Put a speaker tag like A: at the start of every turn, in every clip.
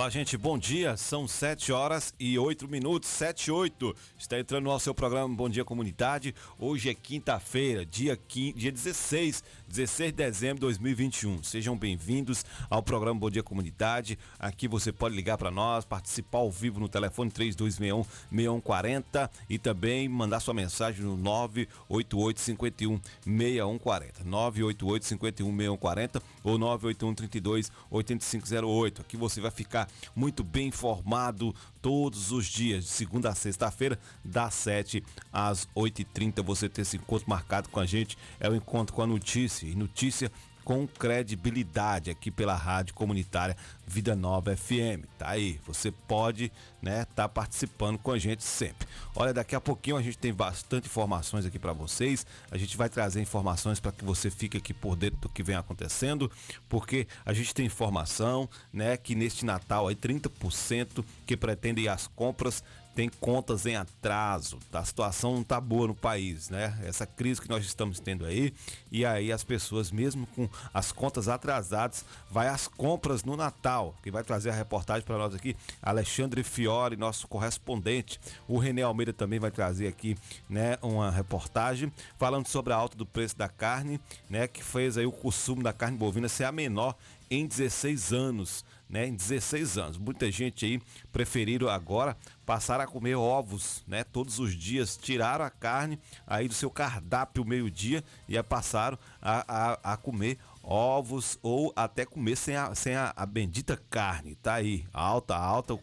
A: Olá, gente, bom dia. São 7 horas e 8 minutos, 7 e 8. Está entrando no seu programa Bom Dia Comunidade. Hoje é quinta-feira, dia, dia 16, 16 de dezembro de 2021. Sejam bem-vindos ao programa Bom Dia Comunidade. Aqui você pode ligar para nós, participar ao vivo no telefone 3261 6140 e também mandar sua mensagem no 988 51 6140. 988 51 6140 ou 981 32 8508. Aqui você vai ficar muito bem informado todos os dias, de segunda a sexta-feira, das 7 às 8h30. Você ter esse encontro marcado com a gente é o encontro com a notícia. E notícia com credibilidade aqui pela rádio comunitária Vida Nova FM. Tá aí, você pode, né, tá participando com a gente sempre. Olha, daqui a pouquinho a gente tem bastante informações aqui para vocês. A gente vai trazer informações para que você fique aqui por dentro do que vem acontecendo, porque a gente tem informação, né, que neste Natal aí 30% que pretendem as compras tem contas em atraso, a situação não tá boa no país, né? Essa crise que nós estamos tendo aí, e aí as pessoas, mesmo com as contas atrasadas, vai às compras no Natal. Quem vai trazer a reportagem para nós aqui, Alexandre Fiore, nosso correspondente. O René Almeida também vai trazer aqui, né, uma reportagem falando sobre a alta do preço da carne, né, que fez aí o consumo da carne bovina ser a menor em 16 anos, né? Em 16 anos. Muita gente aí preferiram agora passar a comer ovos, né? Todos os dias, tiraram a carne aí do seu cardápio meio-dia e passaram a, a, a, comer ovos ou até comer sem a, sem a, a bendita carne. Tá aí, alta, alta,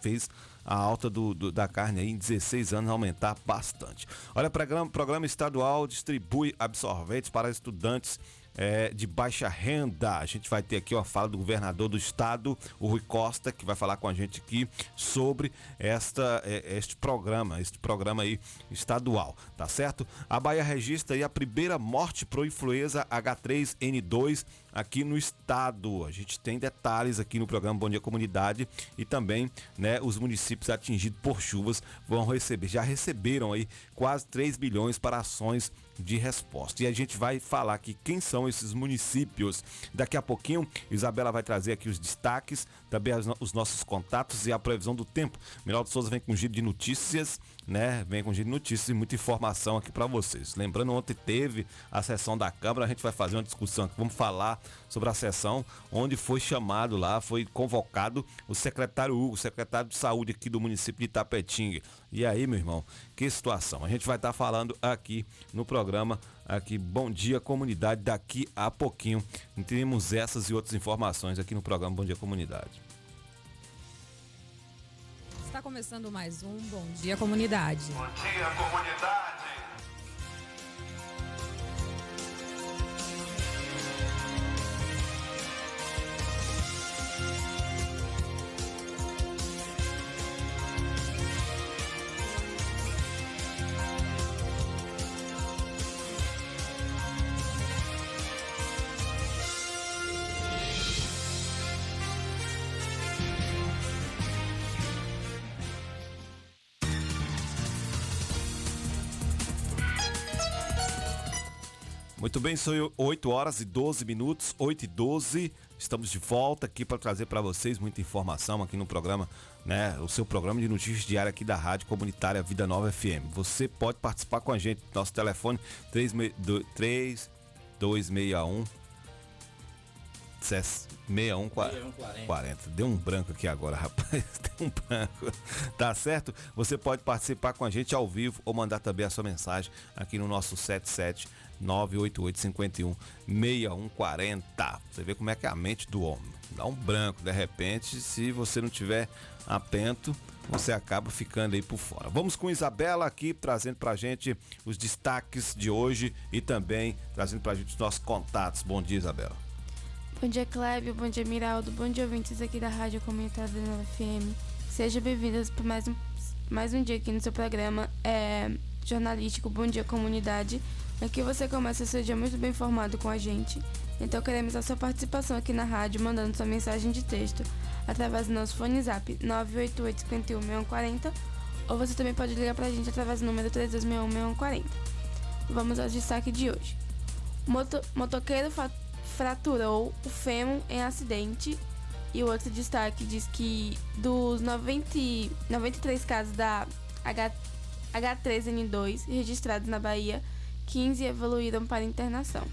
A: fez a alta do, do, da carne aí em 16 anos aumentar bastante. Olha, programa, programa estadual distribui absorventes para estudantes é, de baixa renda. A gente vai ter aqui uma fala do governador do estado, o Rui Costa, que vai falar com a gente aqui sobre esta, é, este programa, este programa aí estadual, tá certo? A Bahia registra aí a primeira morte por influenza H3N2 aqui no estado. A gente tem detalhes aqui no programa Bom Dia Comunidade e também, né, os municípios atingidos por chuvas vão receber, já receberam aí quase 3 bilhões para ações de resposta. E a gente vai falar aqui quem são esses municípios. Daqui a pouquinho, Isabela vai trazer aqui os destaques, também os nossos contatos e a previsão do tempo. Miraldo Souza vem com um giro de notícias, né? Vem com um giro de notícias e muita informação aqui para vocês. Lembrando, ontem teve a sessão da Câmara, a gente vai fazer uma discussão aqui, vamos falar sobre a sessão onde foi chamado lá, foi convocado o secretário Hugo, secretário de saúde aqui do município de Itapetinga. E aí, meu irmão, que situação. A gente vai estar tá falando aqui no programa aqui Bom Dia Comunidade daqui a pouquinho. Temos essas e outras informações aqui no programa Bom Dia Comunidade.
B: Está começando mais um Bom Dia Comunidade.
C: Bom dia comunidade.
A: Muito bem, são 8 horas e 12 minutos, 8 e 12. Estamos de volta aqui para trazer para vocês muita informação aqui no programa, né? O seu programa de notícias diária aqui da Rádio Comunitária Vida Nova FM. Você pode participar com a gente. Nosso telefone 3261 6140. Deu um branco aqui agora, rapaz. Deu um branco. Tá certo? Você pode participar com a gente ao vivo ou mandar também a sua mensagem aqui no nosso 77 988 51 6140. Você vê como é que é a mente do homem. Dá um branco, de repente, se você não tiver atento, você acaba ficando aí por fora. Vamos com Isabela aqui trazendo pra gente os destaques de hoje e também trazendo pra gente os nossos contatos. Bom dia, Isabela.
D: Bom dia, Clébio. Bom dia, Miraldo. Bom dia, ouvintes aqui da Rádio Comunitária da FM. Sejam bem-vindos para mais um, mais um dia aqui no seu programa é, jornalístico Bom Dia Comunidade. Aqui você começa seu dia muito bem informado com a gente. Então queremos a sua participação aqui na rádio, mandando sua mensagem de texto através do nosso fone zap 988 51 ou você também pode ligar pra gente através do número 3261 Vamos ao destaque de hoje. Moto, motoqueiro faturou o fêmur em acidente E o outro destaque diz que dos 90, 93 casos da H, H3N2 registrados na Bahia, 15 evoluíram para internação.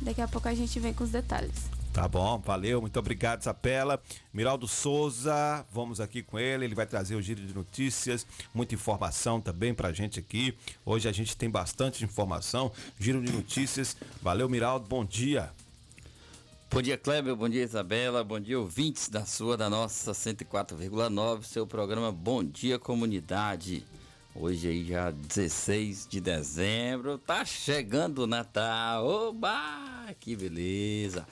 D: Daqui a pouco a gente vem com os detalhes.
A: Tá bom, valeu, muito obrigado, Zapela. Miraldo Souza, vamos aqui com ele, ele vai trazer o giro de notícias, muita informação também pra gente aqui. Hoje a gente tem bastante informação, giro de notícias. Valeu, Miraldo, bom dia.
E: Bom dia, Kleber, bom dia, Isabela, bom dia, ouvintes da sua, da nossa 104,9, seu programa Bom Dia Comunidade. Hoje aí já 16 de dezembro, tá chegando o Natal, oba, que beleza.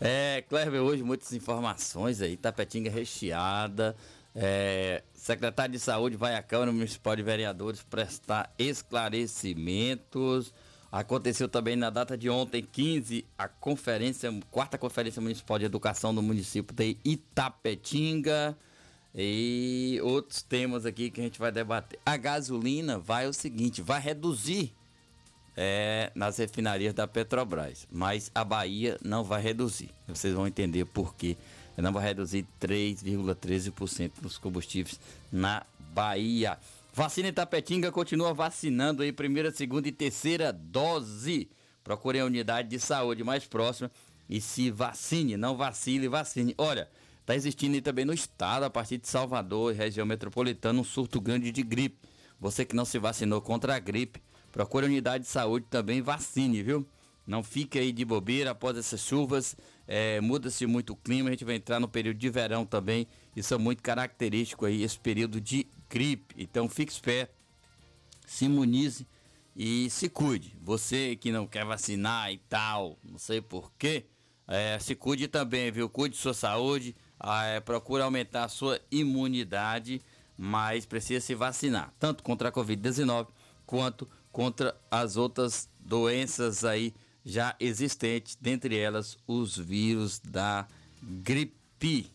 E: É, Cleber, hoje muitas informações aí, Tapetinga recheada. É, secretário de Saúde vai à Câmara Municipal de Vereadores prestar esclarecimentos. Aconteceu também na data de ontem, 15, a conferência, quarta conferência municipal de educação do município de Itapetinga. E outros temas aqui que a gente vai debater. A gasolina vai o seguinte, vai reduzir é, nas refinarias da Petrobras. Mas a Bahia não vai reduzir. Vocês vão entender por quê. Não vai reduzir 3,13% nos combustíveis na Bahia. Vacina Itapetinga continua vacinando aí primeira, segunda e terceira dose. Procure a unidade de saúde mais próxima e se vacine, não vacile, vacine. Olha, tá existindo também no estado, a partir de Salvador e região metropolitana, um surto grande de gripe. Você que não se vacinou contra a gripe, Procure a unidade de saúde também, vacine, viu? Não fique aí de bobeira após essas chuvas. É, Muda-se muito o clima, a gente vai entrar no período de verão também. Isso é muito característico aí, esse período de gripe. Então fique esperto, se imunize e se cuide. Você que não quer vacinar e tal, não sei porquê, é, se cuide também, viu? Cuide de sua saúde, é, procure aumentar a sua imunidade, mas precisa se vacinar, tanto contra a Covid-19 quanto contra as outras doenças aí já existentes, dentre elas os vírus da gripe.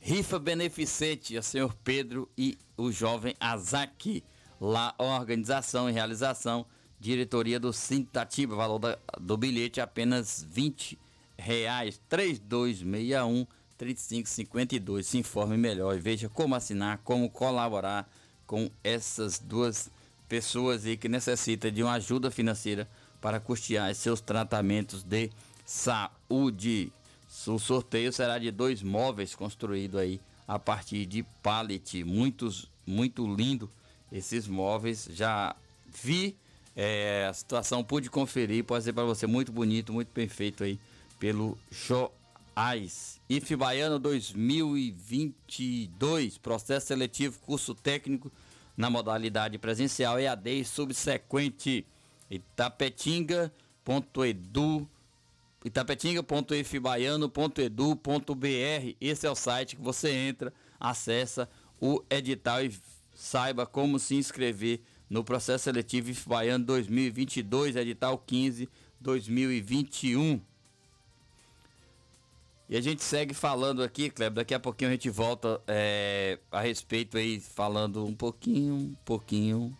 E: Rifa beneficente a senhor Pedro e o jovem Azaki. Lá organização e realização, diretoria do Sintatiba, valor da, do bilhete apenas 20 reais, 3261 3552. Se informe melhor e veja como assinar, como colaborar com essas duas pessoas aí que necessitam de uma ajuda financeira para custear seus tratamentos de saúde. O sorteio será de dois móveis construídos aí a partir de pallet, muitos, muito lindo esses móveis. Já vi é, a situação, pude conferir, pode ser para você muito bonito, muito perfeito aí pelo Joás. IF Baiano 2022, processo seletivo, curso técnico na modalidade presencial EAD e subsequente itapetinga.edu itapetinga.ifbaiano.edu.br Esse é o site que você entra, acessa o edital e saiba como se inscrever no processo seletivo IFBaiano 2022, edital 15 2021. E a gente segue falando aqui, Kleber, daqui a pouquinho a gente volta é, a respeito aí, falando um pouquinho, um pouquinho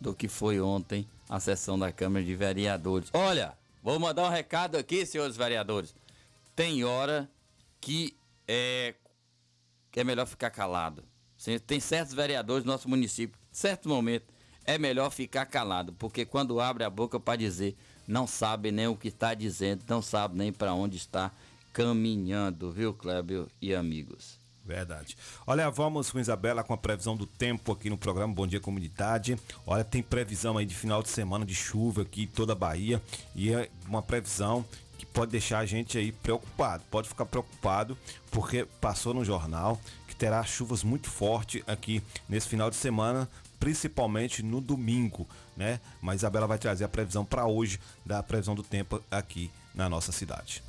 E: do que foi ontem a sessão da Câmara de Vereadores. Olha, vou mandar um recado aqui, senhores vereadores. Tem hora que é, que é melhor ficar calado. Tem certos vereadores no nosso município, certo momento, é melhor ficar calado, porque quando abre a boca para dizer, não sabe nem o que está dizendo, não sabe nem para onde está caminhando, viu, Clébio e amigos?
A: Verdade. Olha, vamos com Isabela com a previsão do tempo aqui no programa Bom Dia Comunidade. Olha, tem previsão aí de final de semana de chuva aqui em toda a Bahia e é uma previsão que pode deixar a gente aí preocupado. Pode ficar preocupado porque passou no jornal que terá chuvas muito fortes aqui nesse final de semana, principalmente no domingo, né? Mas Isabela vai trazer a previsão para hoje da previsão do tempo aqui na nossa cidade.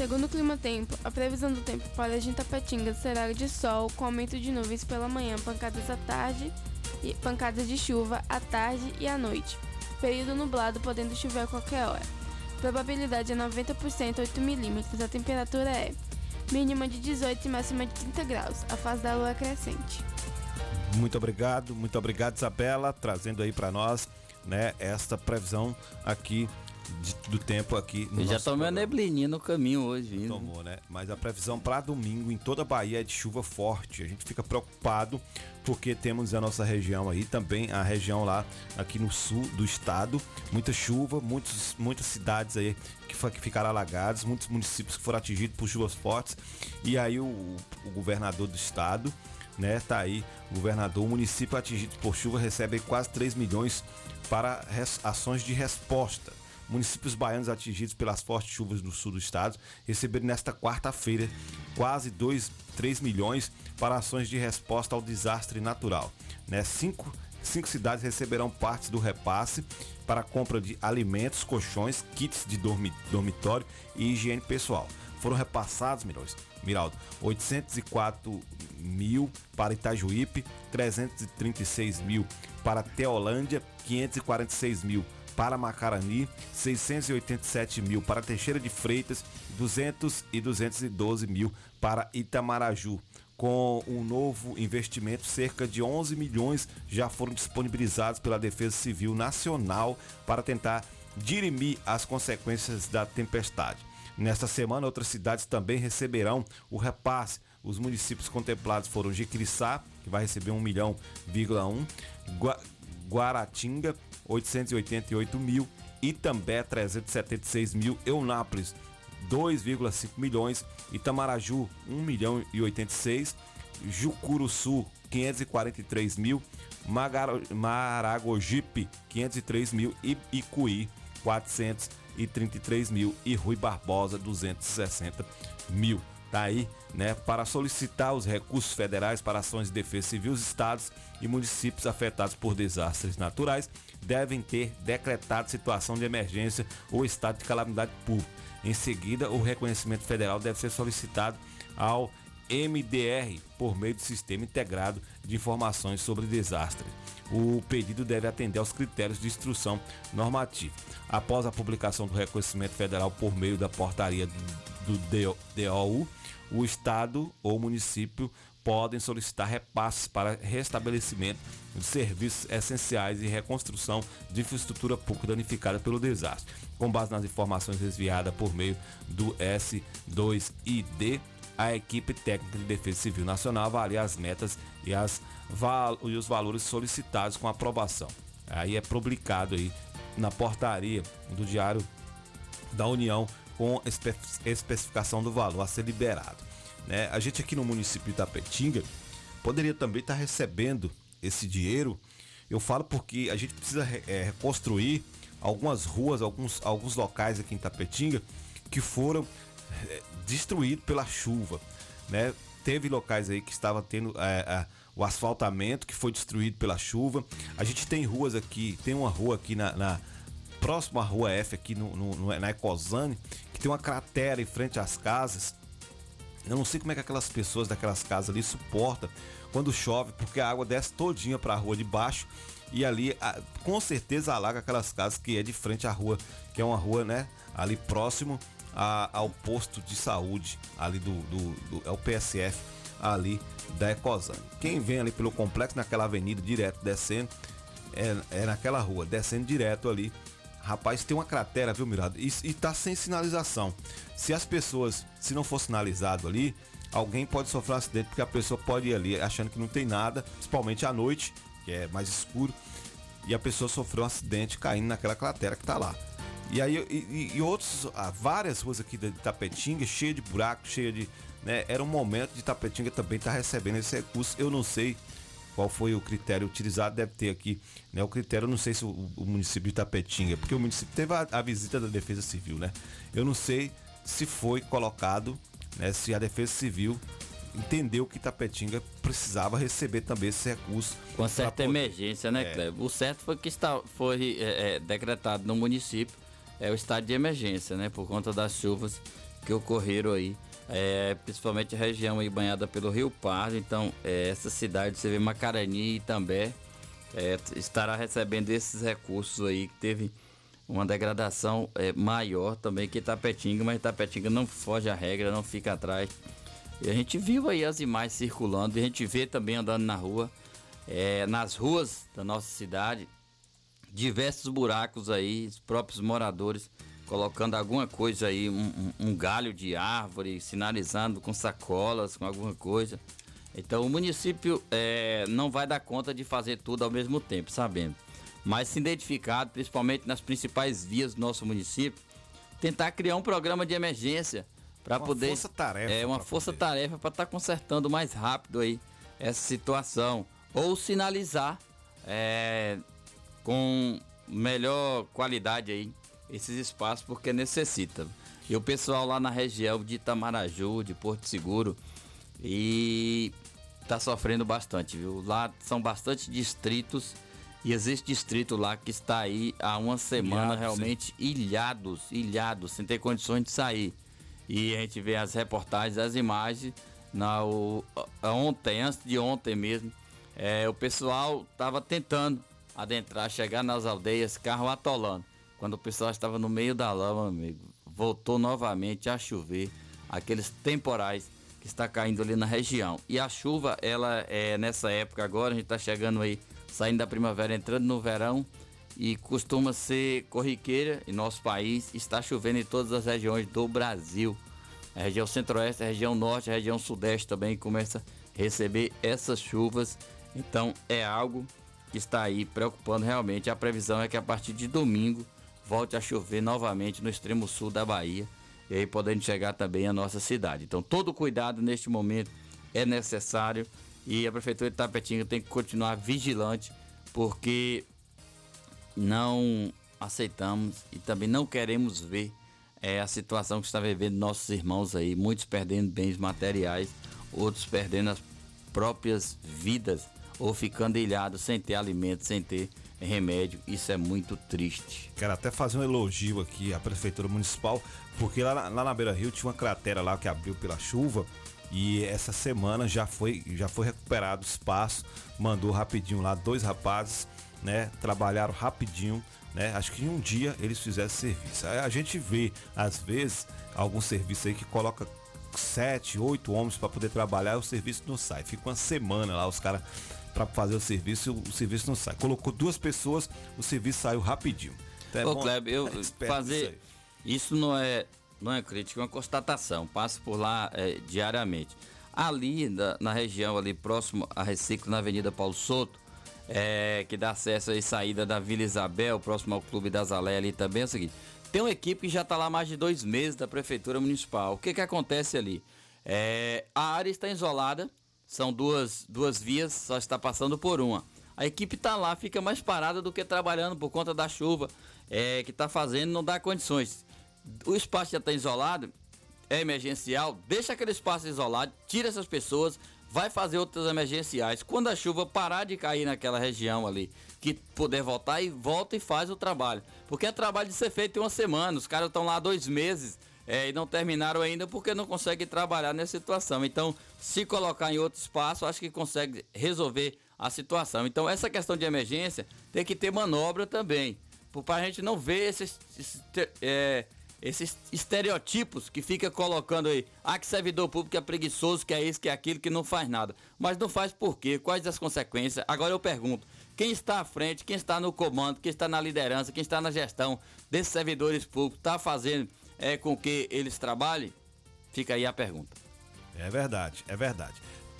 D: Segundo o Clima Tempo, a previsão do tempo para a Tapetinga será de sol com aumento de nuvens pela manhã, pancadas à tarde e pancadas de chuva à tarde e à noite. Período nublado podendo chover a qualquer hora. Probabilidade é 90%, 8 milímetros. A temperatura é mínima de 18 e máxima de 30 graus. A fase da lua crescente.
A: Muito obrigado, muito obrigado, Isabela, trazendo aí para nós, né, esta previsão aqui de- do tempo aqui no
E: já tomei uma neblininha no caminho hoje.
A: Tomou, né? Mas a previsão para domingo em toda a Bahia é de chuva forte. A gente fica preocupado porque temos a nossa região aí, também a região lá aqui no sul do estado. Muita chuva, muitos, muitas cidades aí que, que ficaram alagadas, muitos municípios que foram atingidos por chuvas fortes. E aí o, o governador do estado, né, tá aí, o governador, o município atingido por chuva recebe quase 3 milhões para ações de resposta. Municípios baianos atingidos pelas fortes chuvas no sul do estado receberam nesta quarta-feira quase 2, 3 milhões para ações de resposta ao desastre natural. Né? Cinco, cinco cidades receberão partes do repasse para compra de alimentos, colchões, kits de dormi- dormitório e higiene pessoal. Foram repassados, milhões, Miraldo, 804 mil para Itajuípe, 336 mil para Teolândia, 546 mil para Macarani, 687 mil para Teixeira de Freitas, 200 e 212 mil para Itamaraju. Com um novo investimento, cerca de 11 milhões já foram disponibilizados pela Defesa Civil Nacional para tentar dirimir as consequências da tempestade. Nesta semana, outras cidades também receberão o repasse. Os municípios contemplados foram Jequiriçá, que vai receber 1 milhão, Guaratinga, 888 mil, Itambé, 376 mil, Eunápolis, 2,5 milhões, Itamaraju, 1 milhão e 86, Jucuruçu, 543 mil, Magaro- Maragogipe, 503 mil e Icuí, 433 mil e Rui Barbosa, 260 mil. Tá aí, né? Para solicitar os recursos federais para ações de defesa civil, os estados e municípios afetados por desastres naturais devem ter decretado situação de emergência ou estado de calamidade pública. Em seguida, o reconhecimento federal deve ser solicitado ao MDR por meio do Sistema Integrado de Informações sobre Desastres. O pedido deve atender aos critérios de instrução normativa. Após a publicação do reconhecimento federal por meio da portaria do DO DOU, o Estado ou município podem solicitar repasses para restabelecimento de serviços essenciais e reconstrução de infraestrutura pública danificada pelo desastre. Com base nas informações desviadas por meio do S2ID, a equipe técnica de Defesa Civil Nacional avalia as metas e, as val- e os valores solicitados com aprovação. Aí é publicado aí na portaria do Diário da União com espe- especificação do valor a ser liberado. Né? A gente aqui no município de Itapetinga poderia também estar recebendo esse dinheiro. Eu falo porque a gente precisa re- eh, reconstruir algumas ruas, alguns, alguns locais aqui em Itapetinga que foram eh, destruídos pela chuva. Né? Teve locais aí que estavam tendo eh, eh, o asfaltamento que foi destruído pela chuva. A gente tem ruas aqui, tem uma rua aqui na, na próximo à rua F aqui no, no- na Ecosane, que tem uma cratera em frente às casas. Eu não sei como é que aquelas pessoas daquelas casas ali suportam quando chove, porque a água desce todinha para a rua de baixo e ali com certeza alaga aquelas casas que é de frente à rua, que é uma rua, né, ali próximo a- ao posto de saúde ali do, do, do- é o PSF ali da Ecosane. Quem vem ali pelo complexo naquela avenida direto descendo é, é naquela rua, descendo direto ali. Rapaz, tem uma cratera, viu, Mirado? E, e tá sem sinalização. Se as pessoas, se não for sinalizado ali, alguém pode sofrer um acidente, porque a pessoa pode ir ali achando que não tem nada, principalmente à noite, que é mais escuro, e a pessoa sofreu um acidente caindo naquela cratera que tá lá. E aí, e, e- outros, ah, várias ruas aqui de Tapetinga, cheia de buraco, cheia de. Né, era um momento de Tapetinga também estar recebendo esse recurso. Eu não sei qual foi o critério utilizado, deve ter aqui, né? O critério, não sei se o, o município de Tapetinga, porque o município teve a, a visita da Defesa Civil, né? Eu não sei se foi colocado, né? Se a Defesa Civil entendeu que Tapetinga precisava receber também esse recurso.
E: Com certa
A: poder-
E: emergência, né,
A: É.
E: Cleber? O certo foi que está, foi é, é, decretado no município é, o estado de emergência, né? Por conta das chuvas que ocorreram aí. É, principalmente a região aí banhada pelo Rio Pardo. Então, é, essa cidade, você vê Macarani e também é, estará recebendo esses recursos aí que teve uma degradação é, maior também que Itapetinga, mas Itapetinga não foge à regra, não fica atrás. E a gente viu aí as imagens circulando, e a gente vê também andando na rua, é, nas ruas da nossa cidade, diversos buracos aí, os próprios moradores colocando alguma coisa aí, um, um, galho de árvore, sinalizando com sacolas, com alguma coisa. Então o município é, não vai dar conta de fazer tudo ao mesmo tempo, sabendo. Mas se identificado, principalmente nas principais vias do nosso município, tentar criar um programa de emergência para poder.
A: Força -tarefa
E: é uma força-tarefa para estar tá consertando mais rápido aí essa situação. Ou sinalizar é, com melhor qualidade aí esses espaços porque necessita. E o pessoal lá na região de Itamaraju, de Porto Seguro, e tá sofrendo bastante, viu? Lá são bastante distritos e existe distrito lá que está aí há uma semana Ilhado, realmente sim. ilhados, ilhados, sem ter condições de sair. E a gente vê as reportagens, as imagens, na, o, ontem, antes de ontem mesmo, é, o pessoal estava tentando adentrar, chegar nas aldeias, carro atolando. Quando o pessoal estava no meio da lama, amigo, voltou novamente a chover, aqueles temporais que está caindo ali na região. E a chuva, ela é nessa época agora, a gente está chegando aí, saindo da primavera, entrando no verão, e costuma ser corriqueira em nosso país, está chovendo em todas as regiões do Brasil. A região centro-oeste, a região norte, a região sudeste também começa a receber essas chuvas. Então é algo que está aí preocupando realmente. A previsão é que a partir de domingo volte a chover novamente no extremo sul da Bahia e aí podendo chegar também à nossa cidade. Então, todo cuidado neste momento é necessário e a Prefeitura de Tapetinga tem que continuar vigilante porque não aceitamos e também não queremos ver é, a situação que está vivendo nossos irmãos aí, muitos perdendo bens materiais, outros perdendo as próprias vidas ou ficando ilhados sem ter alimento, sem ter remédio. Isso é muito triste.
A: Quero até fazer um elogio aqui à Prefeitura Municipal, porque lá, lá na Beira Rio tinha uma cratera lá que abriu pela chuva. E essa semana já foi, já foi recuperado o espaço, mandou rapidinho lá dois rapazes, né? Trabalharam rapidinho, né? Acho que em um dia eles fizeram serviço. A gente vê, às vezes, algum serviço aí que coloca sete, oito homens para poder trabalhar o serviço não sai. Fica uma semana lá, os caras para fazer o serviço, o serviço não sai. Colocou duas pessoas, o serviço saiu rapidinho.
E: Então é Ô, Kleber, eu é fazer isso não é não é crítica, é uma constatação. Passo por lá é, diariamente. Ali na, na, região ali próximo a Reciclo na Avenida Paulo Souto, é, que dá acesso e saída da Vila Isabel, próximo ao Clube das Alé ali também é o seguinte. Tem uma equipe que já está lá há mais de dois meses da Prefeitura Municipal. O que que acontece ali? É, a área está isolada, são duas, duas vias, só está passando por uma. A equipe está lá, fica mais parada do que trabalhando por conta da chuva é, que está fazendo, não dá condições. O espaço já está isolado, é emergencial, deixa aquele espaço isolado, tira essas pessoas, vai fazer outras emergenciais. Quando a chuva parar de cair naquela região ali, que puder voltar, e volta e faz o trabalho. Porque é trabalho de ser feito em uma semana, os caras estão lá dois meses é, e não terminaram ainda porque não conseguem trabalhar nessa situação. Então, se colocar em outro espaço, acho que consegue resolver a situação. Então, essa questão de emergência tem que ter manobra também, para a gente não ver esses, esses, é, esses estereotipos que fica colocando aí, ah, que servidor público é preguiçoso, que é isso, que é aquilo, que não faz nada. Mas não faz por quê? Quais as consequências? Agora eu pergunto, quem está à frente, quem está no comando, quem está na liderança, quem está na gestão desses servidores públicos, está fazendo é com que eles trabalhem? Fica aí a pergunta.
A: É verdade, é verdade.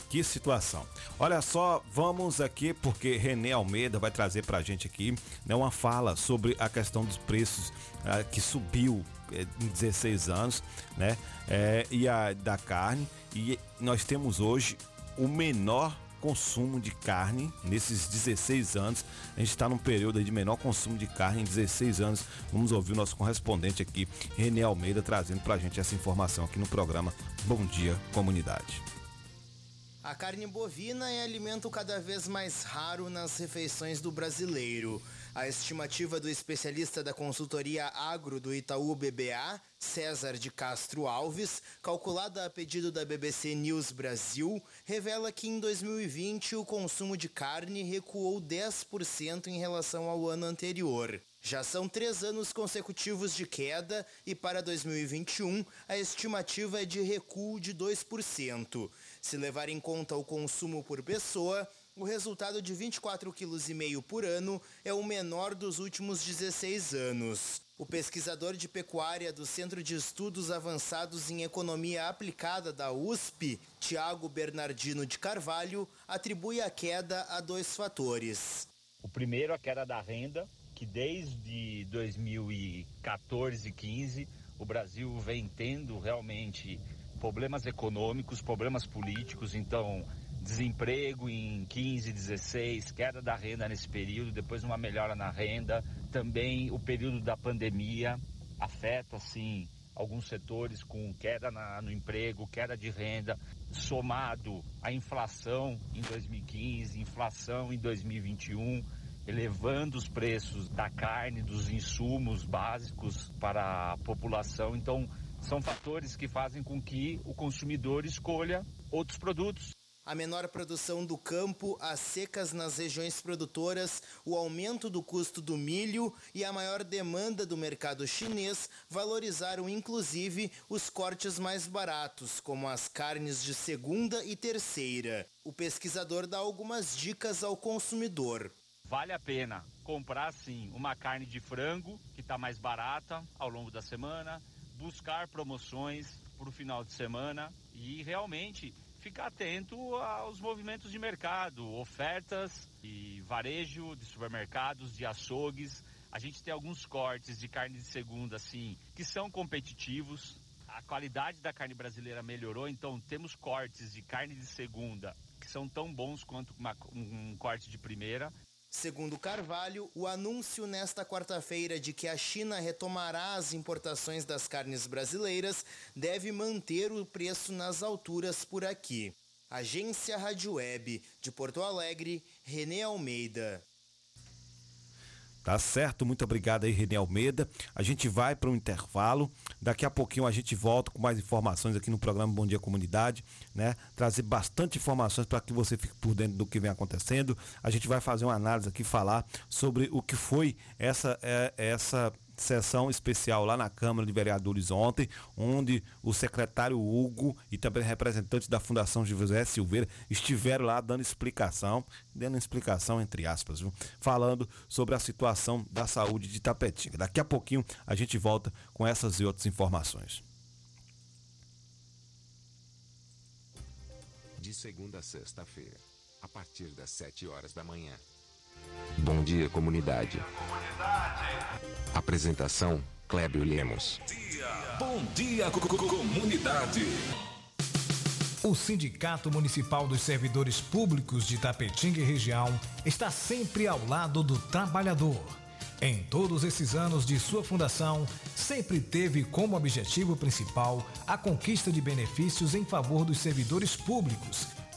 A: Que situação. Olha só, vamos aqui porque René Almeida vai trazer pra gente aqui né, uma fala sobre a questão dos preços ah, que subiu eh, em 16 anos, né? É, e a da carne. E nós temos hoje o menor consumo de carne nesses 16 anos. A gente está num período de menor consumo de carne em 16 anos. Vamos ouvir o nosso correspondente aqui, René Almeida, trazendo para a gente essa informação aqui no programa Bom Dia Comunidade.
F: A carne bovina é alimento cada vez mais raro nas refeições do brasileiro. A estimativa do especialista da consultoria agro do Itaú BBA, César de Castro Alves, calculada a pedido da BBC News Brasil, revela que em 2020 o consumo de carne recuou 10% em relação ao ano anterior. Já são três anos consecutivos de queda e para 2021 a estimativa é de recuo de 2%. Se levar em conta o consumo por pessoa, o resultado de 24,5 kg por ano é o menor dos últimos 16 anos. O pesquisador de pecuária do Centro de Estudos Avançados em Economia Aplicada da USP, Tiago Bernardino de Carvalho, atribui a queda a dois fatores.
G: O primeiro, a queda da renda, que desde 2014 e 15 o Brasil vem tendo realmente problemas econômicos, problemas políticos, então desemprego em 15, 16, queda da renda nesse período, depois uma melhora na renda, também o período da pandemia afeta sim alguns setores com queda na, no emprego, queda de renda, somado à inflação em 2015, inflação em 2021, elevando os preços da carne, dos insumos básicos para a população. Então, são fatores que fazem com que o consumidor escolha outros produtos
F: a menor produção do campo, as secas nas regiões produtoras, o aumento do custo do milho e a maior demanda do mercado chinês valorizaram inclusive os cortes mais baratos, como as carnes de segunda e terceira. O pesquisador dá algumas dicas ao consumidor.
G: Vale a pena comprar sim uma carne de frango que está mais barata ao longo da semana, buscar promoções para o final de semana e realmente ficar atento aos movimentos de mercado, ofertas e varejo de supermercados, de açougues. A gente tem alguns cortes de carne de segunda, assim, que são competitivos. A qualidade da carne brasileira melhorou, então temos cortes de carne de segunda que são tão bons quanto uma, um, corte de primeira.
F: Segundo Carvalho, o anúncio nesta quarta-feira de que a China retomará as importações das carnes brasileiras deve manter o preço nas alturas por aqui. Agência Rádio Web de Porto Alegre, Renê Almeida.
A: Tá certo, muito obrigado aí, René Almeida. A gente vai para um intervalo. Daqui a pouquinho a gente volta com mais informações aqui no programa Bom Dia Comunidade, né? Trazer bastante informações para que você fique por dentro do que vem acontecendo. A gente vai fazer uma análise aqui, falar sobre o que foi essa, é, essa sessão especial lá na Câmara de Vereadores ontem, onde o secretário Hugo e também representantes da Fundação José Silveira estiveram lá dando explicação, dando explicação entre aspas, viu? falando sobre a situação da saúde de Tapetinga. Daqui a pouquinho a gente volta com essas e outras informações.
H: De segunda a sexta-feira, a partir das 7 horas da manhã. Bom dia, comunidade. Apresentação: Clébio Lemos.
I: Bom dia, comunidade.
J: O Sindicato Municipal dos Servidores Públicos de Tapetinga e região está sempre ao lado do trabalhador. Em todos esses anos de sua fundação, sempre teve como objetivo principal a conquista de benefícios em favor dos servidores públicos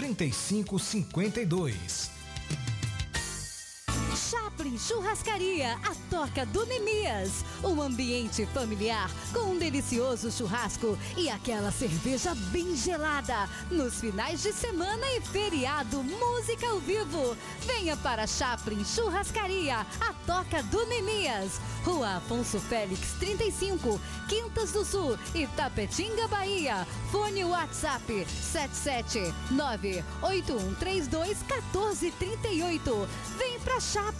J: 3552.
K: Chaplin Churrascaria, a toca do Nemias. Um ambiente familiar com um delicioso churrasco e aquela cerveja bem gelada. Nos finais de semana e feriado, música ao vivo. Venha para Chaplin Churrascaria, a toca do Nemias. Rua Afonso Félix 35, Quintas do Sul, Itapetinga, Bahia. Fone WhatsApp 77981321438. Vem pra Chaplin.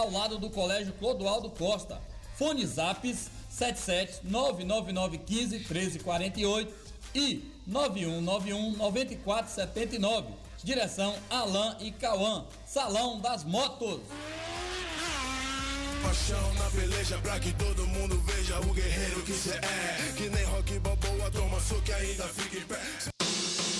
L: ao lado do Colégio Clodoaldo Costa. Fone Zaps 77 99915 1348 e 9191 9479. Direção Alain e Cauã. Salão das Motos.
M: Paixão na peleja pra que todo mundo veja o guerreiro que cê é. Que nem rock balboa, toma que ainda fica em pé.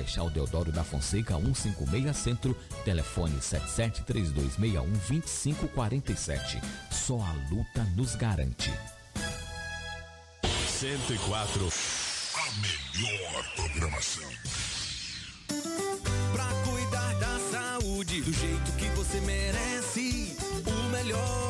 N: Marechal Deodoro da Fonseca, 156 Centro, telefone 7732612547. Só a luta nos garante.
M: 104. A melhor programação.
O: Pra cuidar da saúde do jeito que você merece. O melhor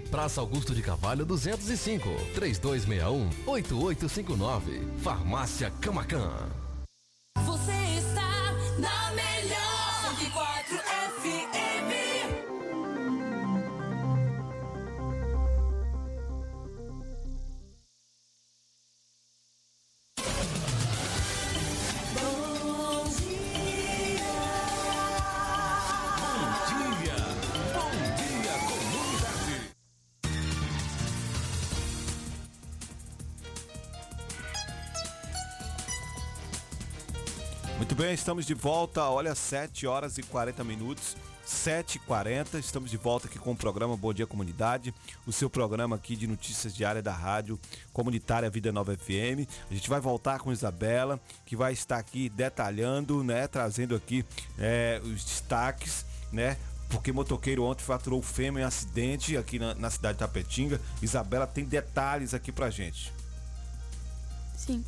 P: Praça Augusto de Carvalho 205, 3261-8859. Farmácia Camacan.
Q: Você está na melhor
A: Estamos de volta. Olha, 7 horas e 40 minutos. 7h40, estamos de volta aqui com o programa Bom Dia Comunidade, o seu programa aqui de notícias diária da rádio comunitária Vida Nova FM. A gente vai voltar com Isabela, que vai estar aqui detalhando, né, trazendo aqui é, os destaques, né, porque motoqueiro ontem faturou fêmea em acidente aqui na, na cidade de Tapetinga. Isabela tem detalhes aqui pra gente.
D: Sim.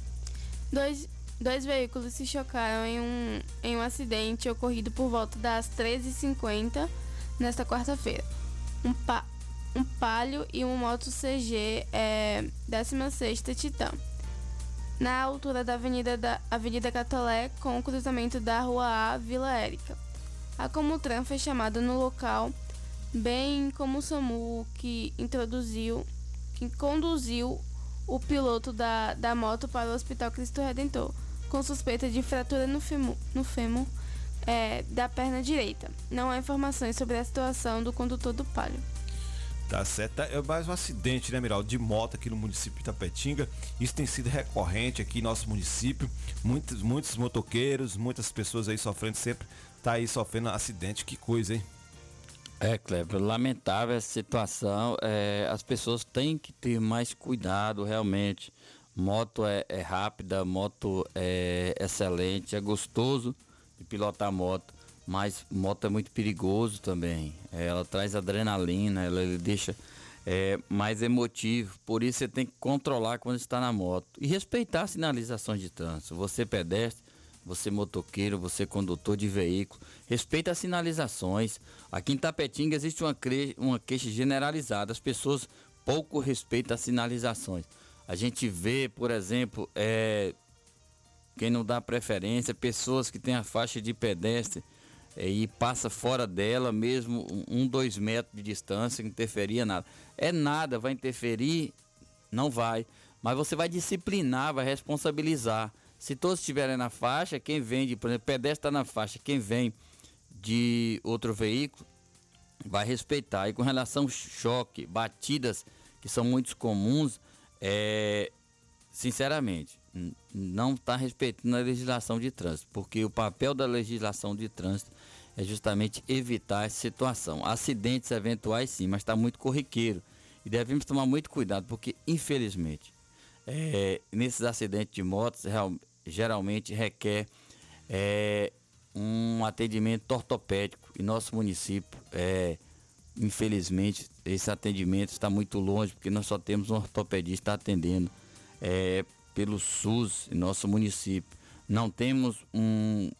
D: Dois, dois veículos se chocaram em um, em um acidente ocorrido por volta das 13h50 nesta quarta-feira. Um, pa, um Palio e um Moto CG é, 16 Titã. Na altura da Avenida, da Avenida Catolé, com o cruzamento da Rua A, Vila Érica. A Comutran foi chamada no local, bem como o SAMU que introduziu, que conduziu o piloto da, da moto para o Hospital Cristo Redentor, com suspeita de fratura no fêmur, no fêmur é, da perna direita. Não há informações sobre a situação do condutor do Palio.
A: Tá certo. É mais um acidente, né, Miral, de moto aqui no município de Itapetinga. Isso tem sido recorrente aqui em nosso município. Muitos, muitos motoqueiros, muitas pessoas aí sofrendo sempre. Tá aí sofrendo acidente. Que coisa, hein?
E: É, Kleber, lamentável essa situação. É, as pessoas têm que ter mais cuidado, realmente. Moto é, é rápida, moto é excelente, é gostoso de pilotar moto, mas moto é muito perigoso também. É, ela traz adrenalina, ela, deixa é, mais emotivo. Por isso você tem que controlar quando está na moto e respeitar as sinalizações de trânsito. Você pedestre, você motoqueiro, você condutor de veículo, respeita as sinalizações. Aqui em Tapetinga existe uma, uma queixa generalizada. As pessoas pouco respeitam as sinalizações. A gente vê, por exemplo, é... quem não dá preferência, pessoas que têm a faixa de pedestre é, e passa fora dela, mesmo um, dois metros de distância, não interferia nada. É nada, vai interferir? Não vai. Mas você vai disciplinar, vai responsabilizar. Se todos estiverem na faixa, quem vem de, por exemplo, pedestre está na faixa, quem vem de outro veículo vai respeitar. E com relação ao choque, batidas que são muito comuns, é, sinceramente, não está respeitando a legislação de trânsito, porque o papel da legislação de trânsito é justamente evitar essa situação. Acidentes eventuais sim, mas está muito corriqueiro. E devemos tomar muito cuidado, porque infelizmente, é, nesses acidentes de motos, real, geralmente requer é, um atendimento ortopédico. E nosso município, é, infelizmente, esse atendimento está muito longe, porque nós só temos um ortopedista atendendo é, pelo SUS em nosso município. Não temos um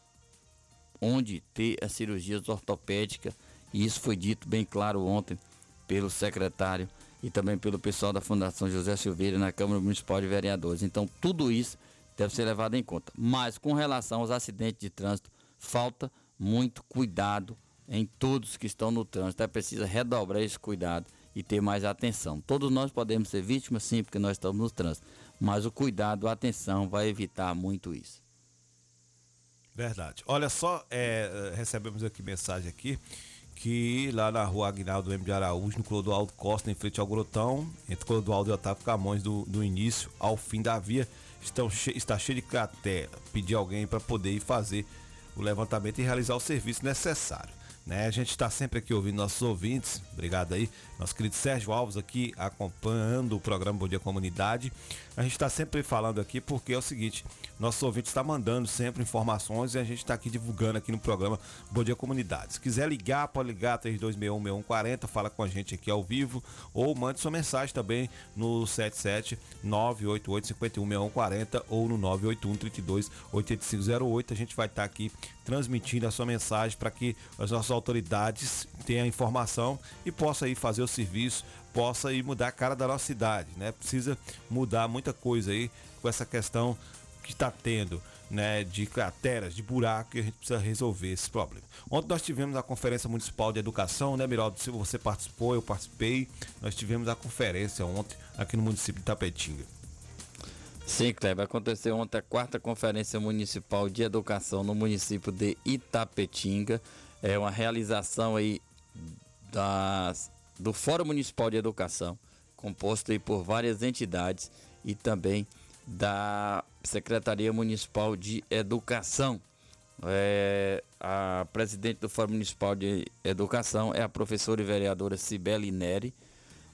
E: onde ter as cirurgias ortopédicas, e isso foi dito bem claro ontem pelo secretário e também pelo pessoal da Fundação José Silveira na Câmara Municipal de Vereadores. Então, tudo isso deve ser levado em conta. Mas com relação aos acidentes de trânsito, falta muito cuidado em todos que estão no trânsito. É preciso redobrar esse cuidado e ter mais atenção. Todos nós podemos ser vítimas, sim, porque nós estamos no trânsito. Mas o cuidado, a atenção vai evitar muito isso.
A: Verdade. Olha só, é, recebemos aqui mensagem aqui que lá na rua Aguinaldo M de Araújo, no Clodoaldo Costa, em frente ao Grotão, entre Clodoaldo e Otávio Camões, do, do início ao fim da via, estão che está cheio de cratera. Pedir alguém para poder ir fazer o levantamento e realizar o serviço necessário. Né? A gente está sempre aqui ouvindo nossos ouvintes. Obrigado aí. Nosso querido Sérgio Alves aqui acompanhando o programa Bom Dia Comunidade. A gente está sempre falando aqui porque é o seguinte, nossos ouvintes está mandando sempre informações e a gente está aqui divulgando aqui no programa Bom Dia Comunidade. Se quiser ligar, pode ligar 32616140, fala com a gente aqui ao vivo ou mande sua mensagem também no 77 988 516140 ou no 981 32 8508. A gente vai estar tá aqui transmitindo a sua mensagem para que as nossas autoridades tenham informação e possa ir fazer o serviço, possa ir mudar a cara da nossa cidade, né? Precisa mudar muita coisa aí com essa questão que está tendo, né, de crateras, de buraco, e a gente precisa resolver esse problema. Ontem nós tivemos a Conferência Municipal de Educação, né, Miraldo? Se você participou, eu participei. Nós tivemos a conferência ontem aqui no município de Tapetinga.
E: Sim, Kleber, aconteceu ontem a quarta Conferência Municipal de Educação no município de Itapetinga. É uma realização aí das, do Fórum Municipal de Educação, composto aí por várias entidades e também da Secretaria Municipal de Educação. É, a presidente do Fórum Municipal de Educação é a professora e vereadora Cibele Neri.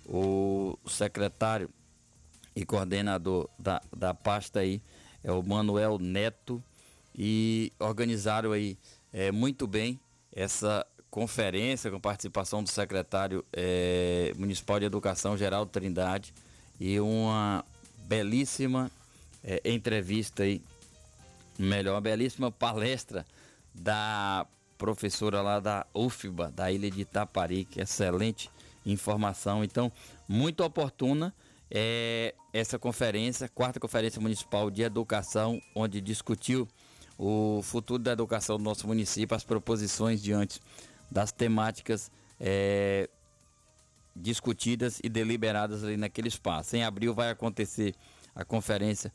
E: O secretário e coordenador da, da pasta aí é o Manuel Neto e organizaram aí é, muito bem essa conferência com participação do secretário é, municipal de Educação Geraldo Trindade e uma belíssima é, entrevista aí, melhor, uma belíssima palestra da professora lá da UFBA, da ilha de Itaparica, excelente informação, então muito oportuna é, essa conferência, quarta conferência municipal de educação, onde discutiu o futuro da educação do nosso município, as proposições diante das temáticas é, discutidas e deliberadas ali naquele espaço. Em abril vai acontecer a conferência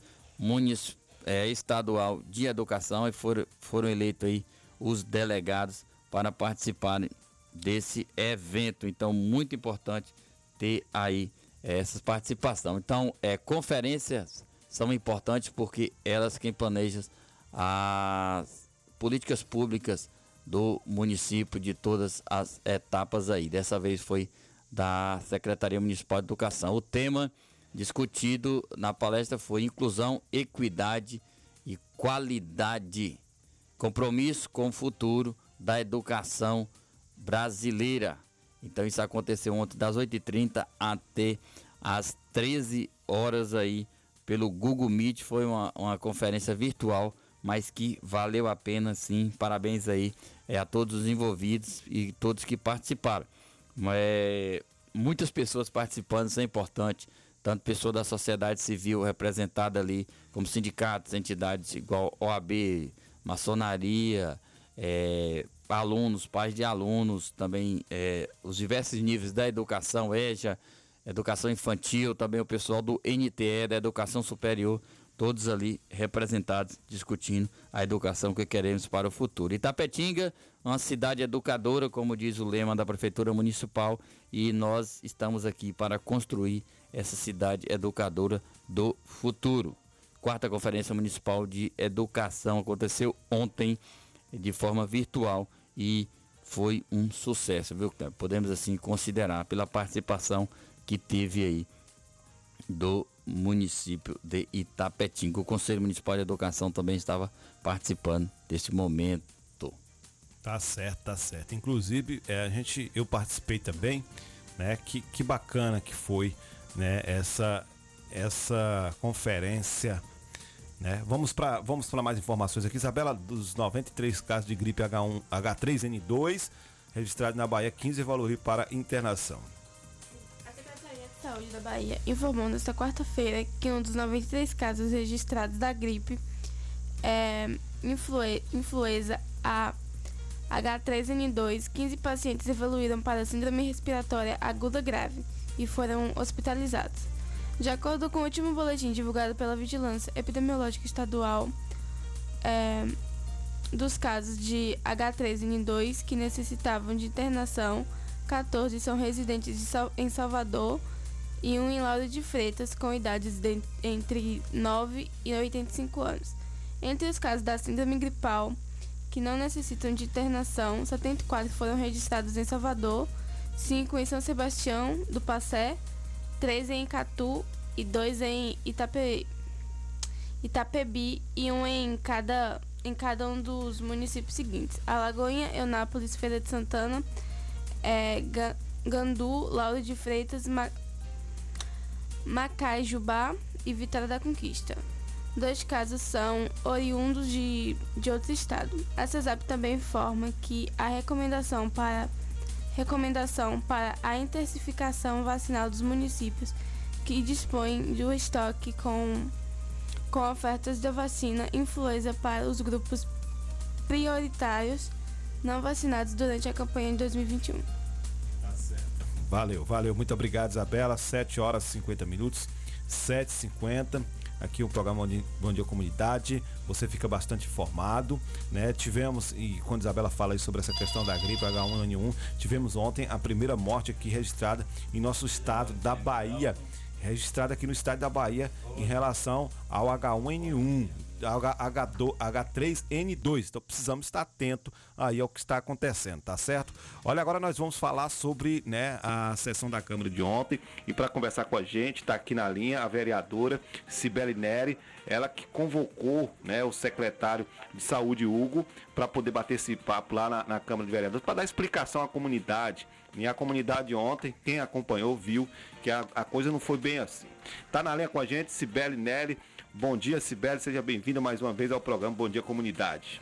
E: é, estadual de educação e foram, foram eleitos aí os delegados para participarem desse evento. Então, muito importante ter aí essa participação. Então, é, conferências são importantes porque elas quem planejam as políticas públicas do município de todas as etapas aí. Dessa vez foi da Secretaria Municipal de Educação. O tema discutido na palestra foi inclusão, equidade e qualidade. Compromisso com o futuro da educação brasileira. Então isso aconteceu ontem das 8h30 até às 13 horas aí pelo Google Meet. Foi uma, uma conferência virtual, mas que valeu a pena sim. Parabéns aí é, a todos os envolvidos e todos que participaram. É, muitas pessoas participando, isso é importante. Tanto pessoas da sociedade civil representada ali, como sindicatos, entidades igual OAB, maçonaria, é, alunos, pais de alunos, também é, os diversos níveis da educação, EJA, educação infantil, também o pessoal do NTE, da educação superior, todos ali representados, discutindo a educação que queremos para o futuro. Itapetinga, uma cidade educadora, como diz o lema da Prefeitura Municipal, e nós estamos aqui para construir essa cidade educadora do futuro. Quarta Conferência Municipal de Educação aconteceu ontem de forma virtual e foi um sucesso, viu? Podemos assim considerar pela participação que teve aí do município de Itapetinga. O Conselho Municipal de Educação também estava participando deste momento.
A: Tá certo, tá certo. Inclusive, é, a gente, eu participei também, né? Que, que bacana que foi, né? Essa, essa conferência, né? Vamos para vamos mais informações aqui, Isabela, dos 93 casos de gripe H1, H3N2 registrados na Bahia, 15 evoluíram para internação.
D: de Saúde da Bahia informou nesta quarta-feira que um dos 93 casos registrados da gripe é, influe, influenza A H3N2, 15 pacientes evoluíram para síndrome respiratória aguda grave e foram hospitalizados. De acordo com o último boletim divulgado pela Vigilância Epidemiológica Estadual, é, dos casos de H3N2 que necessitavam de internação, 14 são residentes em Salvador e um em Lauro de Freitas com idades de, entre 9 e 85 anos. Entre os casos da síndrome gripal, que não necessitam de internação, 74 foram registrados em Salvador, 5 em São Sebastião do Passé, 3 em Catu e 2 em Itape, Itapebi e um em cada, em cada um dos municípios seguintes: Alagoinha, Eunápolis, Feira de Santana, é, Gandu, Lauro de Freitas, Ma, Macajubá e Vitória da Conquista. Dois casos são oriundos de, de outro estado. A CESAP também informa que a recomendação para, recomendação para a intensificação vacinal dos municípios que dispõem de um estoque com, com ofertas da vacina influenza para os grupos prioritários não vacinados durante a campanha de 2021.
A: Tá certo. Valeu, valeu. Muito obrigado, Isabela. 7 horas e 50 minutos. 7h50 aqui o programa Bom Dia Comunidade. Você fica bastante informado, né? Tivemos, e quando a Isabela fala aí sobre essa questão da gripe H1N1, tivemos ontem a primeira morte aqui registrada em nosso estado da Bahia. Registrada aqui no estado da Bahia em relação ao H1N1. H2, H3N2. Então precisamos estar atento aí ao que está acontecendo, tá certo? Olha, agora nós vamos falar sobre né, a sessão da Câmara de ontem. E para conversar com a gente, está aqui na linha a vereadora Cibele Neri, ela que convocou né, o secretário de saúde, Hugo, para poder bater esse papo lá na, na Câmara de Vereadores, para dar explicação à comunidade. E a comunidade ontem, quem acompanhou, viu que a, a coisa não foi bem assim. Tá na linha com a gente, Cibele Neri. Bom dia, Sibeli, seja bem-vinda mais uma vez ao programa Bom Dia Comunidade.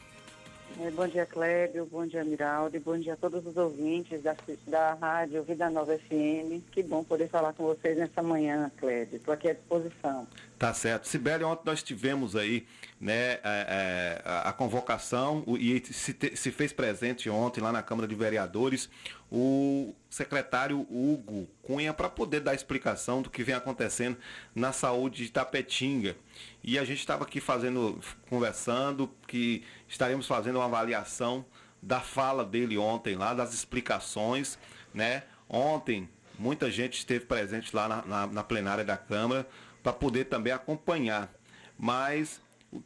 R: É, bom dia, Clébio, bom dia, Miraldo, e bom dia a todos os ouvintes da, da Rádio Vida Nova FM. Que bom poder falar com vocês nessa manhã, Clébio. Estou aqui à disposição.
A: Tá certo. Sibeli, ontem nós tivemos aí né, é, é, a, a, convocação e se, te, se fez presente ontem lá na Câmara de Vereadores o secretário Hugo Cunha para poder dar explicação do que vem acontecendo na saúde de Tapetinga. E a gente estava aqui fazendo, conversando, que estaremos fazendo uma avaliação da fala dele ontem lá, das explicações, né? Ontem muita gente esteve presente lá na, na, na plenária da Câmara para poder também acompanhar. Mas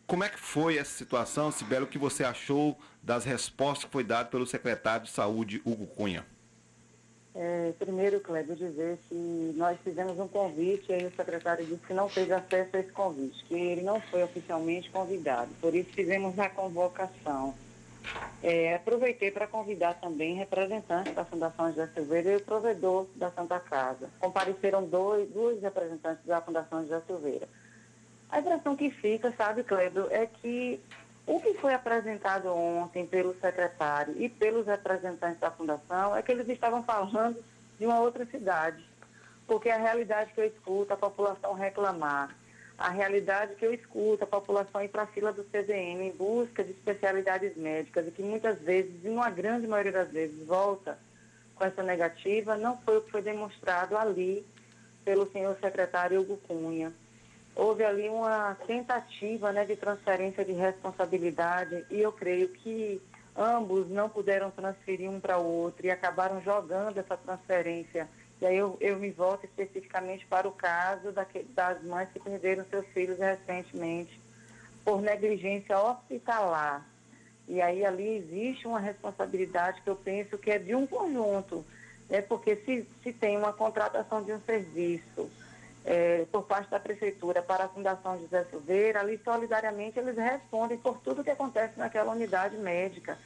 A: como é que foi essa situação, Sibelo? O que você achou das respostas que foi dado pelo secretário de Saúde, Hugo Cunha?
R: É, primeiro, Kleber, dizer que nós fizemos um convite e o secretário disse que não teve acesso a esse convite, que ele não foi oficialmente convidado. Por isso fizemos a convocação. É, aproveitei para convidar também representantes da Fundação José Silveira e o provedor da Santa Casa. Compareceram dois, dois representantes da Fundação José Silveira. A impressão que fica, sabe, Cleber, é que o que foi apresentado ontem pelo secretário e pelos representantes da Fundação é que eles estavam falando de uma outra cidade. Porque a realidade que eu escuto a população reclamar a realidade que eu escuto, a população ir para a fila do CDM em busca de especialidades médicas e que muitas vezes, em uma grande maioria das vezes, volta com essa negativa, não foi o que foi demonstrado ali pelo senhor secretário Hugo Cunha. Houve ali uma tentativa né, de transferência de responsabilidade e eu creio que ambos não puderam transferir um para o outro e acabaram jogando essa transferência e aí eu, eu me volto especificamente para o caso das mães que perderam seus filhos recentemente por negligência hospitalar. E aí ali existe uma responsabilidade que eu penso que é de um conjunto. é porque se, se tem uma contratação de um serviço é, por parte da Prefeitura para a Fundação José Silveira, ali solidariamente eles respondem por tudo que acontece naquela unidade médica.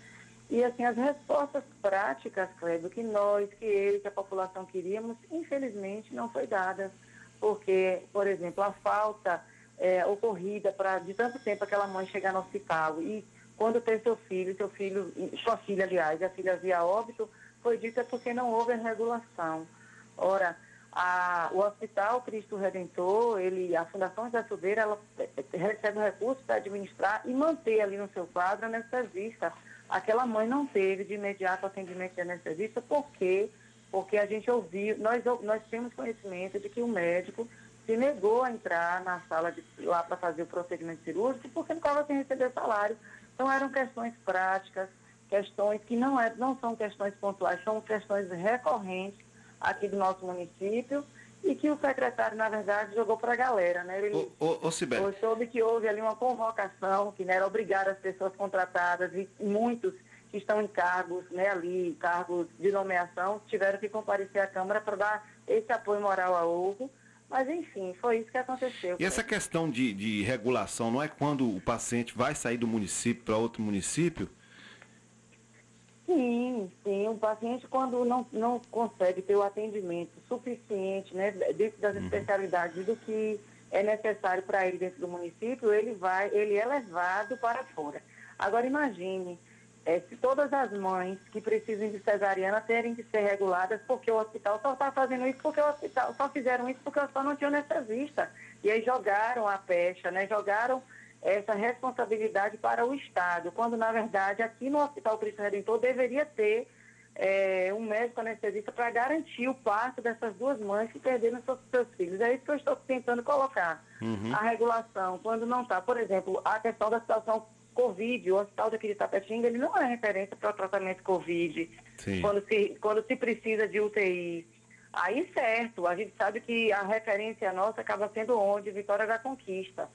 R: E assim, as respostas práticas, Cleber, que nós, que ele, que a população queríamos, infelizmente não foi dadas. Porque, por exemplo, a falta é, ocorrida para de tanto tempo aquela mãe chegar no hospital e quando tem seu filho, seu filho, sua filha, aliás, a filha via óbito, foi dito é porque não houve regulação. Ora, a, o Hospital Cristo Redentor, ele, a Fundação José Silveira, ela é, é, recebe recursos para administrar e manter ali no seu quadro a anestesista. Aquela mãe não teve de imediato atendimento de anestesista, por quê? Porque a gente ouviu, nós, nós temos conhecimento de que o médico se negou a entrar na sala de, lá para fazer o procedimento cirúrgico porque não estava sem receber salário. Então eram questões práticas, questões que não, é, não são questões pontuais, são questões recorrentes aqui do nosso município e que o secretário, na verdade, jogou para a galera, né? Ele
A: ô, ô, ô, Cibele.
R: soube que houve ali uma convocação que né, era obrigar as pessoas contratadas e muitos que estão em cargos, né, ali, cargos de nomeação, tiveram que comparecer à Câmara para dar esse apoio moral a Ovo. Mas, enfim, foi isso que aconteceu.
A: E essa questão de, de regulação, não é quando o paciente vai sair do município para outro município?
R: Sim, sim. O paciente, quando não, não consegue ter o atendimento suficiente, né, dentro das uhum. especialidades do que é necessário para ele dentro do município, ele vai, ele é levado para fora. Agora imagine é, se todas as mães que precisam de cesariana terem que ser reguladas porque o hospital só está fazendo isso porque o hospital só fizeram isso porque só não tinha anestesista. E aí jogaram a pecha, né? Jogaram essa responsabilidade para o Estado, quando na verdade aqui no Hospital Cristo Redentor deveria ter é, um médico anestesista para garantir o parto dessas duas mães que perderam seus, seus filhos. É isso que eu estou tentando colocar. Uhum. A regulação, quando não está, por exemplo, a questão da situação Covid, o hospital daqui de Tapetinga, ele não é referência para o tratamento Covid, quando se, quando se precisa de UTI. Aí certo, a gente sabe que a referência nossa acaba sendo onde? Vitória da Conquista.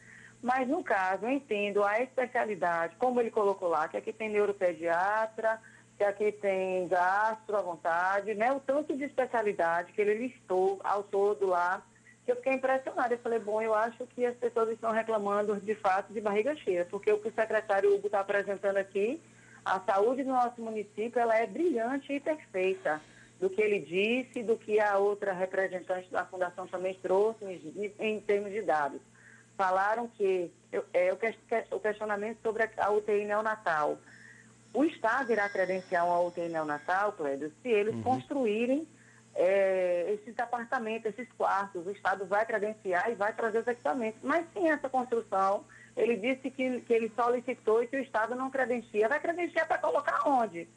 R: Mas, no caso, eu entendo a especialidade, como ele colocou lá, que aqui tem neuropediatra, que aqui tem gastro à vontade, né? O tanto de especialidade que ele listou ao todo lá, que eu fiquei impressionada. Eu falei, bom, eu acho que as pessoas estão reclamando de fato de barriga cheia, porque o que o secretário Hugo está apresentando aqui, a saúde do nosso município, ela é brilhante e perfeita. Do que ele disse, do que a outra representante da fundação também trouxe em, em termos de dados falaram que é, o questionamento sobre a UTI neonatal. O Estado irá credenciar uma UTI neonatal, Clédio, se eles uhum. construírem é, esses apartamentos, esses quartos. O Estado vai credenciar e vai trazer os equipamentos. Mas sem essa construção, ele disse que, que ele solicitou e que o Estado não credencia. Vai credenciar para colocar onde?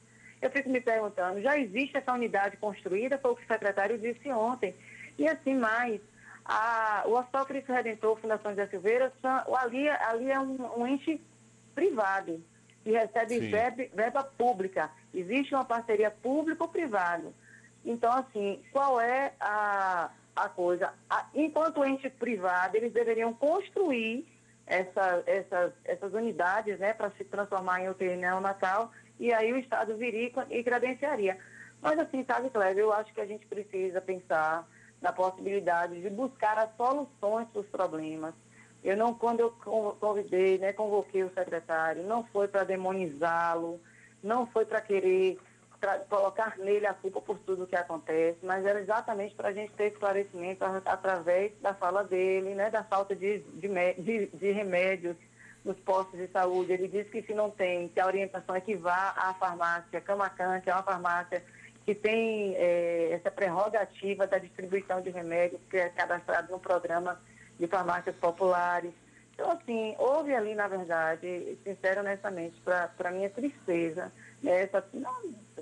R: Eu fico me perguntando, já existe essa unidade construída? Foi o que o secretário disse ontem. E assim mais, a, o Hospital Cristo Redentor, Fundação José Silveira, são, ali, ali é um, um ente privado que recebe verba, verba, pública. Existe uma parceria público-privado. Então, assim, qual é a, a coisa? A, enquanto ente privado, eles deveriam construir essa, essas, essas unidades né, para se transformar em UTI neonatal e aí o Estado viria e credenciaria. Mas, assim, sabe, Cléber, eu acho que a gente precisa pensar da possibilidade de buscar as soluções para os problemas. Eu não, quando eu convidei, né, convoquei o secretário, não foi para demonizá-lo, não foi para querer colocar nele a culpa por tudo que acontece, mas era exatamente para a gente ter esclarecimento através da fala dele, né, da falta de, de, de, de remédios nos postos de saúde. Ele disse que se não tem, que a orientação é que vá à farmácia Camacan, que é uma farmácia que tem é, essa prerrogativa da distribuição de remédios, que é cadastrado no programa de farmácias populares. Então, assim, houve ali, na verdade, sincero honestamente, para minha tristeza, né, essa, não,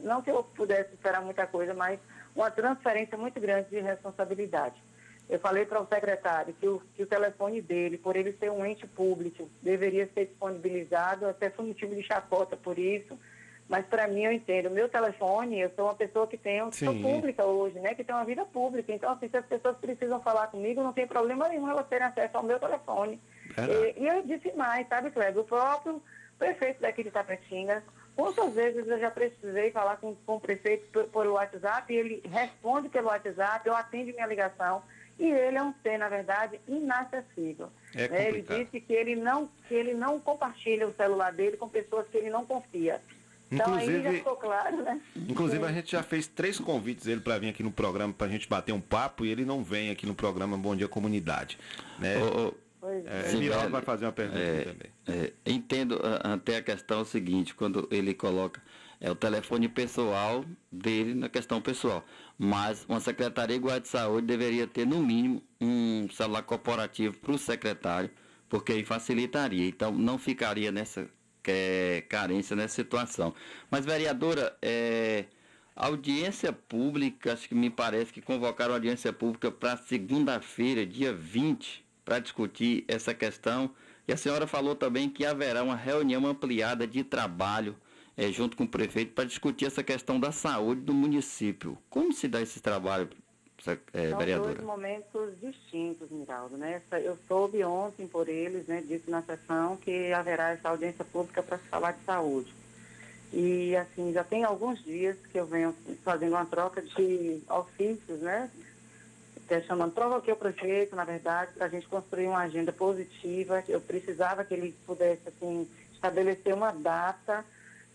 R: não que eu pudesse esperar muita coisa, mas uma transferência muito grande de responsabilidade. Eu falei para o secretário que o, que o telefone dele, por ele ser um ente público, deveria ser disponibilizado, até foi motivo de chacota por isso, mas para mim, eu entendo, meu telefone, eu sou uma pessoa que tem, sou pública hoje, né? Que tem uma vida pública. Então, assim, se as pessoas precisam falar comigo, não tem problema nenhum elas terem acesso ao meu telefone. E, e, eu disse mais, sabe, Cleber? O próprio prefeito daqui de Tapetinga Quantas vezes eu já precisei falar com, com o prefeito por, por WhatsApp e ele responde pelo WhatsApp, eu atendo minha ligação e ele é um ser, na verdade, inacessível.
A: É
R: Né? ele disse que ele, não, que ele não compartilha o celular dele com pessoas que ele não confia. Então aí já
A: Inclusive-
R: ficou claro, né?
A: Inclusive, a gente já fez três convites ele para vir aqui no programa pra gente bater um papo e ele não vem aqui no programa Bom Dia Comunidade. Né?
R: Pois
A: É,
E: Sim,
A: Miraldo
E: velho.
A: vai fazer uma pergunta
E: É,
A: também.
E: é, entendo até a questão seguinte, quando ele coloca é o telefone pessoal dele na questão pessoal. Mas uma secretaria igual a de saúde deveria ter, no mínimo, um celular corporativo para o secretário, porque aí facilitaria. Então não ficaria nessa é, carência, nessa situação. Mas, vereadora, é, audiência pública, acho que me parece que convocaram audiência pública para segunda-feira, dia 20, para discutir essa questão. E a senhora falou também que haverá uma reunião ampliada de trabalho eh, junto com o prefeito para discutir essa questão da saúde do município. Como se dá esse trabalho, eh,
R: São
E: vereadora?
R: dois momentos distintos, Miraldo. Né? Eu soube ontem por eles, né, disse na sessão, que haverá essa audiência pública para se falar de saúde. E assim, já tem alguns dias que eu venho fazendo uma troca de ofícios, né? Que é chamando, provoquei o prefeito, na verdade, para a gente construir uma agenda positiva. Eu precisava que ele pudesse, assim, estabelecer uma data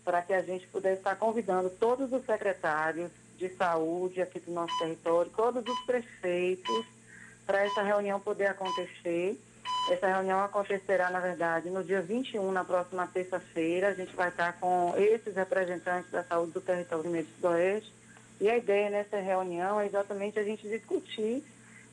R: para que a gente pudesse estar convidando todos os secretários de saúde aqui do nosso território, todos os prefeitos, para essa reunião poder acontecer. Essa reunião acontecerá, na verdade, no dia 21, na próxima terça-feira. A gente vai estar com esses representantes da saúde do território médio sudoeste. E a ideia nessa reunião é exatamente a gente discutir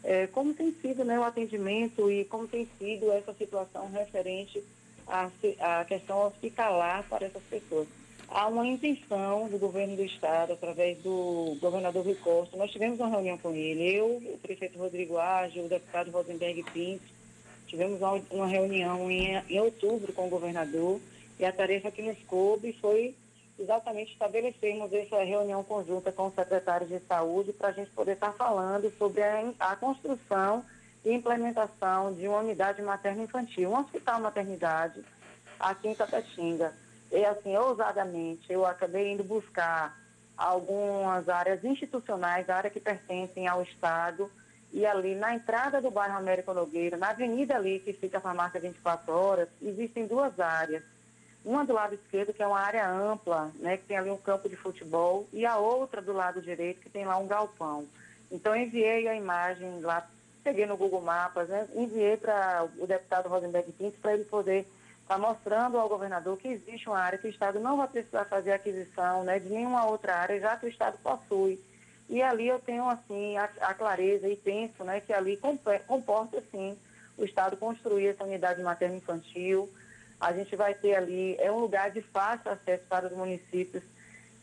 R: eh, como tem sido né, o atendimento e como tem sido essa situação referente à, à questão hospitalar para essas pessoas. Há uma intenção do governo do estado, através do governador Rui Costa. Nós tivemos uma reunião com ele, eu, o prefeito Rodrigo Ágil, o deputado Rosenberg Pinto, Tivemos uma, reunião em, em outubro com o governador e a tarefa que nos coube foi exatamente estabelecermos essa reunião conjunta com o secretário de saúde para a gente poder estar falando sobre a, a construção e implementação de uma unidade materno-infantil, um hospital maternidade aqui em Tapetinga. E assim, ousadamente, eu acabei indo buscar algumas áreas institucionais, áreas que pertencem ao Estado, e ali na entrada do bairro América Nogueira, na avenida ali que fica a farmácia 24 horas, existem duas áreas. Uma do lado esquerdo, que é uma área ampla, né, que tem ali um campo de futebol, e a outra do lado direito, que tem lá um galpão. Então, enviei a imagem lá, peguei no Google Maps, né, enviei para o deputado Rosenberg Pinto para ele poder estar mostrando ao governador que existe uma área que o Estado não vai precisar fazer aquisição né, de nenhuma outra área, já que o Estado possui. E ali eu tenho, assim, a, a clareza e penso né, que ali comporta, sim, o Estado construir essa unidade materno-infantil. A gente vai ter ali, é um lugar de fácil acesso para os municípios,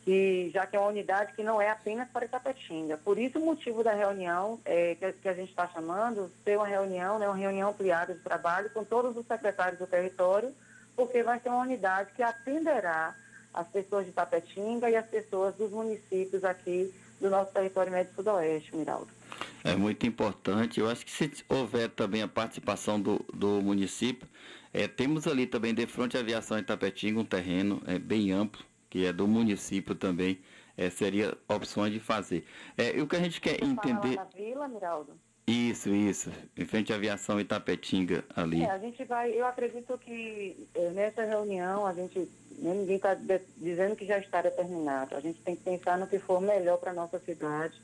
R: que, já que é uma unidade que não é apenas para Itapetinga. Por isso o motivo da reunião é, que, que a gente está chamando, ser uma reunião, né, uma reunião ampliada de trabalho com todos os secretários do território, porque vai ser uma unidade que atenderá as pessoas de Tapetinga e as pessoas dos municípios aqui do nosso território médio sudoeste, Miraldo.
E: É muito importante. Eu acho que se houver também a participação do, do município, eh, temos ali também de frente à aviação Itapetinga um terreno eh, bem amplo, que é do município também, eh, seria opções de fazer. Eh, e o que a gente quer
R: Fala
E: entender.
R: lá na vila, Miraldo.
E: Isso, isso. Em frente à aviação Itapetinga ali.
R: É, a gente vai, eu acredito que eh, nessa reunião a gente, né, ninguém está dizendo que já está determinado. A gente tem que pensar no que for melhor para a nossa cidade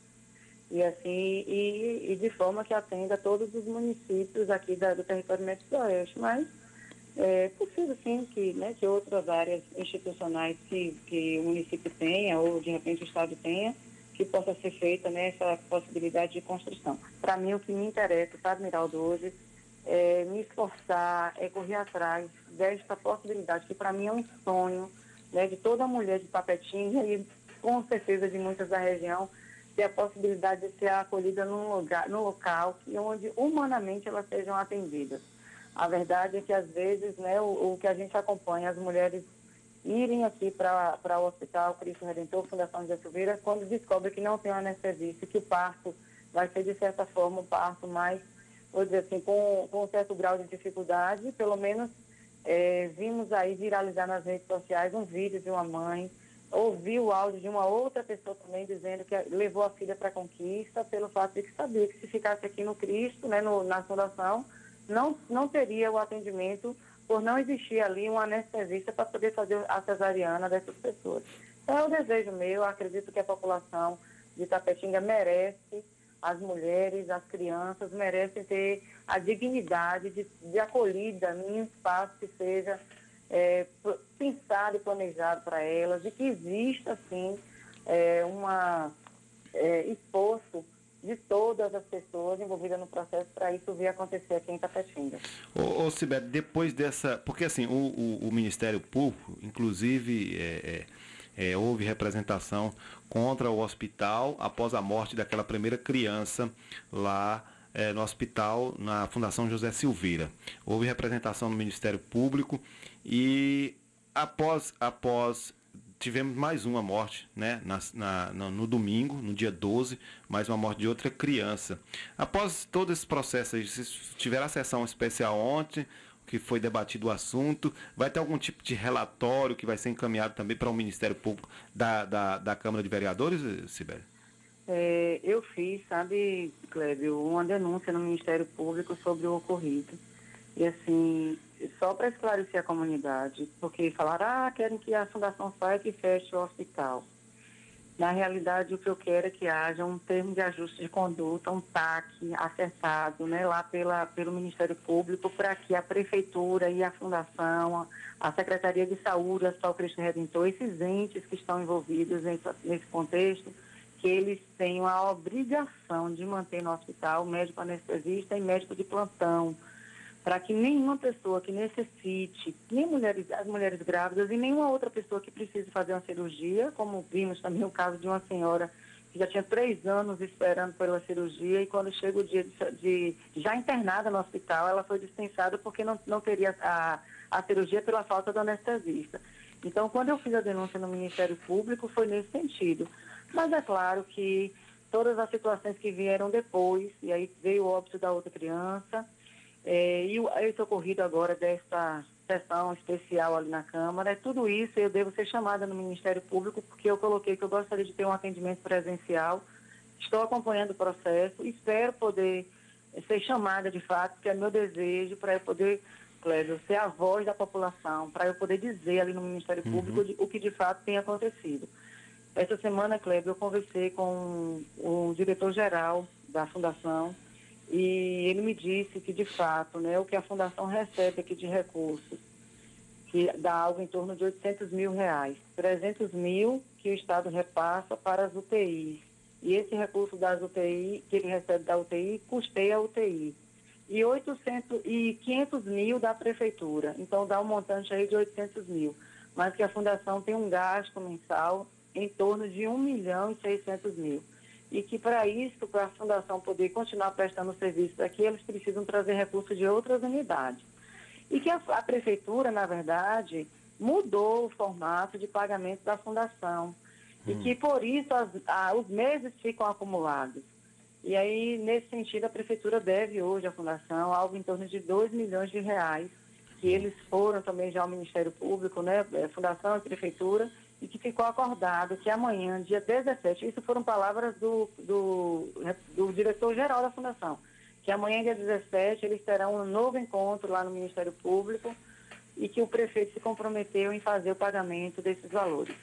R: e assim, e, e de forma que atenda todos os municípios aqui da- do território médio sudoeste. Mas é possível sim que, né, que outras áreas institucionais que, que o município tenha, ou de repente o Estado tenha, que possa ser feita nessa possibilidade de construção. Para mim, o que me interessa, sabe, Miraldo, hoje, é me esforçar, é correr atrás desta possibilidade, que para mim é um sonho né, de toda mulher de Papetinha e com certeza de muitas da região, ter a possibilidade de ser acolhida num, lugar, num local que, onde humanamente elas sejam atendidas. A verdade é que às vezes né, o, o que a gente acompanha, as mulheres irem aqui para o Hospital Cristo Redentor, Fundação de Silveira, quando descobre que não tem anestesista, que o parto vai ser, de certa forma, um parto mais, vou dizer assim, com, com um certo grau de dificuldade, pelo menos É, vimos aí viralizar nas redes sociais um vídeo de uma mãe, ouvi o áudio de uma outra pessoa também dizendo que levou a filha para a conquista pelo fato de que sabia que se ficasse aqui no Cristo, né, no, na fundação, não, não teria o atendimento por não existir ali um anestesista para poder fazer a cesariana dessas pessoas. Então é um desejo meu, acredito que a população de Tapetinga merece, as mulheres, as crianças merecem ter a dignidade de, de acolhida em um espaço que seja é, pensado e planejado para elas e que exista, sim, é, uma é, esforço de todas as pessoas envolvidas no processo para isso vir acontecer aqui em Tapetinga.
A: Ô, ô depois dessa. Porque assim, o, o- o Ministério Público, inclusive, é, é, é, houve representação contra o hospital após a morte daquela primeira criança lá é, no hospital, na Fundação José Silveira. Houve representação no Ministério Público e após, após tivemos mais uma morte, né? na- na- no, domingo, no dia 12, mais uma morte de outra criança. Após todo esse processo, tiveram a sessão especial ontem, que foi debatido o assunto, vai ter algum tipo de relatório que vai ser encaminhado também para o Ministério Público da, da, da Câmara de Vereadores, Sibeli?
R: É, eu fiz, sabe, Clébio, uma denúncia no Ministério Público sobre o ocorrido. E assim, só para esclarecer a comunidade, porque falaram, ah, querem que a fundação saia e feche o hospital. Na realidade, o que eu quero é que haja um termo de ajuste de conduta, um TAC acertado né, lá pela, pelo Ministério Público para que a Prefeitura e a Fundação, a, a Secretaria de Saúde, o Hospital Cristo Redentor, esses entes que estão envolvidos nesse, nesse contexto, que eles tenham a obrigação de manter no hospital médico anestesista e médico de plantão, para que nenhuma pessoa que necessite, nem mulheres, as mulheres grávidas e nenhuma outra pessoa que precise fazer uma cirurgia, como vimos também o caso de uma senhora que já tinha três anos esperando pela cirurgia e quando chega o dia de, de já internada no hospital, ela foi dispensada porque não, não teria a, a cirurgia pela falta do anestesista. Então, quando eu fiz a denúncia no Ministério Público, foi nesse sentido. Mas é claro que todas as situações que vieram depois, e aí veio o óbito da outra criança, é, e o, esse ocorrido agora dessa sessão especial ali na Câmara, é tudo isso eu devo ser chamada no Ministério Público, porque eu coloquei que eu gostaria de ter um atendimento presencial, estou acompanhando o processo, espero poder ser chamada de fato, que é meu desejo para eu poder, Cléber, ser a voz da população, para eu poder dizer ali no Ministério Público de- o que de fato tem acontecido. Essa semana, Kleber, eu conversei com o diretor-geral da Fundação e ele me disse que, de fato, né, o que a Fundação recebe aqui de recursos, que dá algo em torno de 800 mil reais, 300 mil que o Estado repassa para as UTIs. E esse recurso das UTI, que ele recebe da UTI, custeia a UTI. E, 800, e 500 mil da Prefeitura. Então, dá um montante aí de 800 mil. Mas que a Fundação tem um gasto mensal em torno de 1 milhão e 600 mil. E que para isso, para a Fundação poder continuar prestando serviços aqui, eles precisam trazer recursos de outras unidades. E que a, a Prefeitura, na verdade, mudou o formato de pagamento da Fundação. E que por isso as- a- os meses ficam acumulados. E aí, nesse sentido, a Prefeitura deve hoje à Fundação algo em torno de 2 milhões de reais, que eles foram também já ao Ministério Público, né, eh, Fundação e Prefeitura, e que ficou acordado que amanhã, dia 17, isso foram palavras do, do, do diretor-geral da Fundação, que amanhã, dia 17, eles terão um novo encontro lá no Ministério Público e que o prefeito se comprometeu em fazer o pagamento desses valores.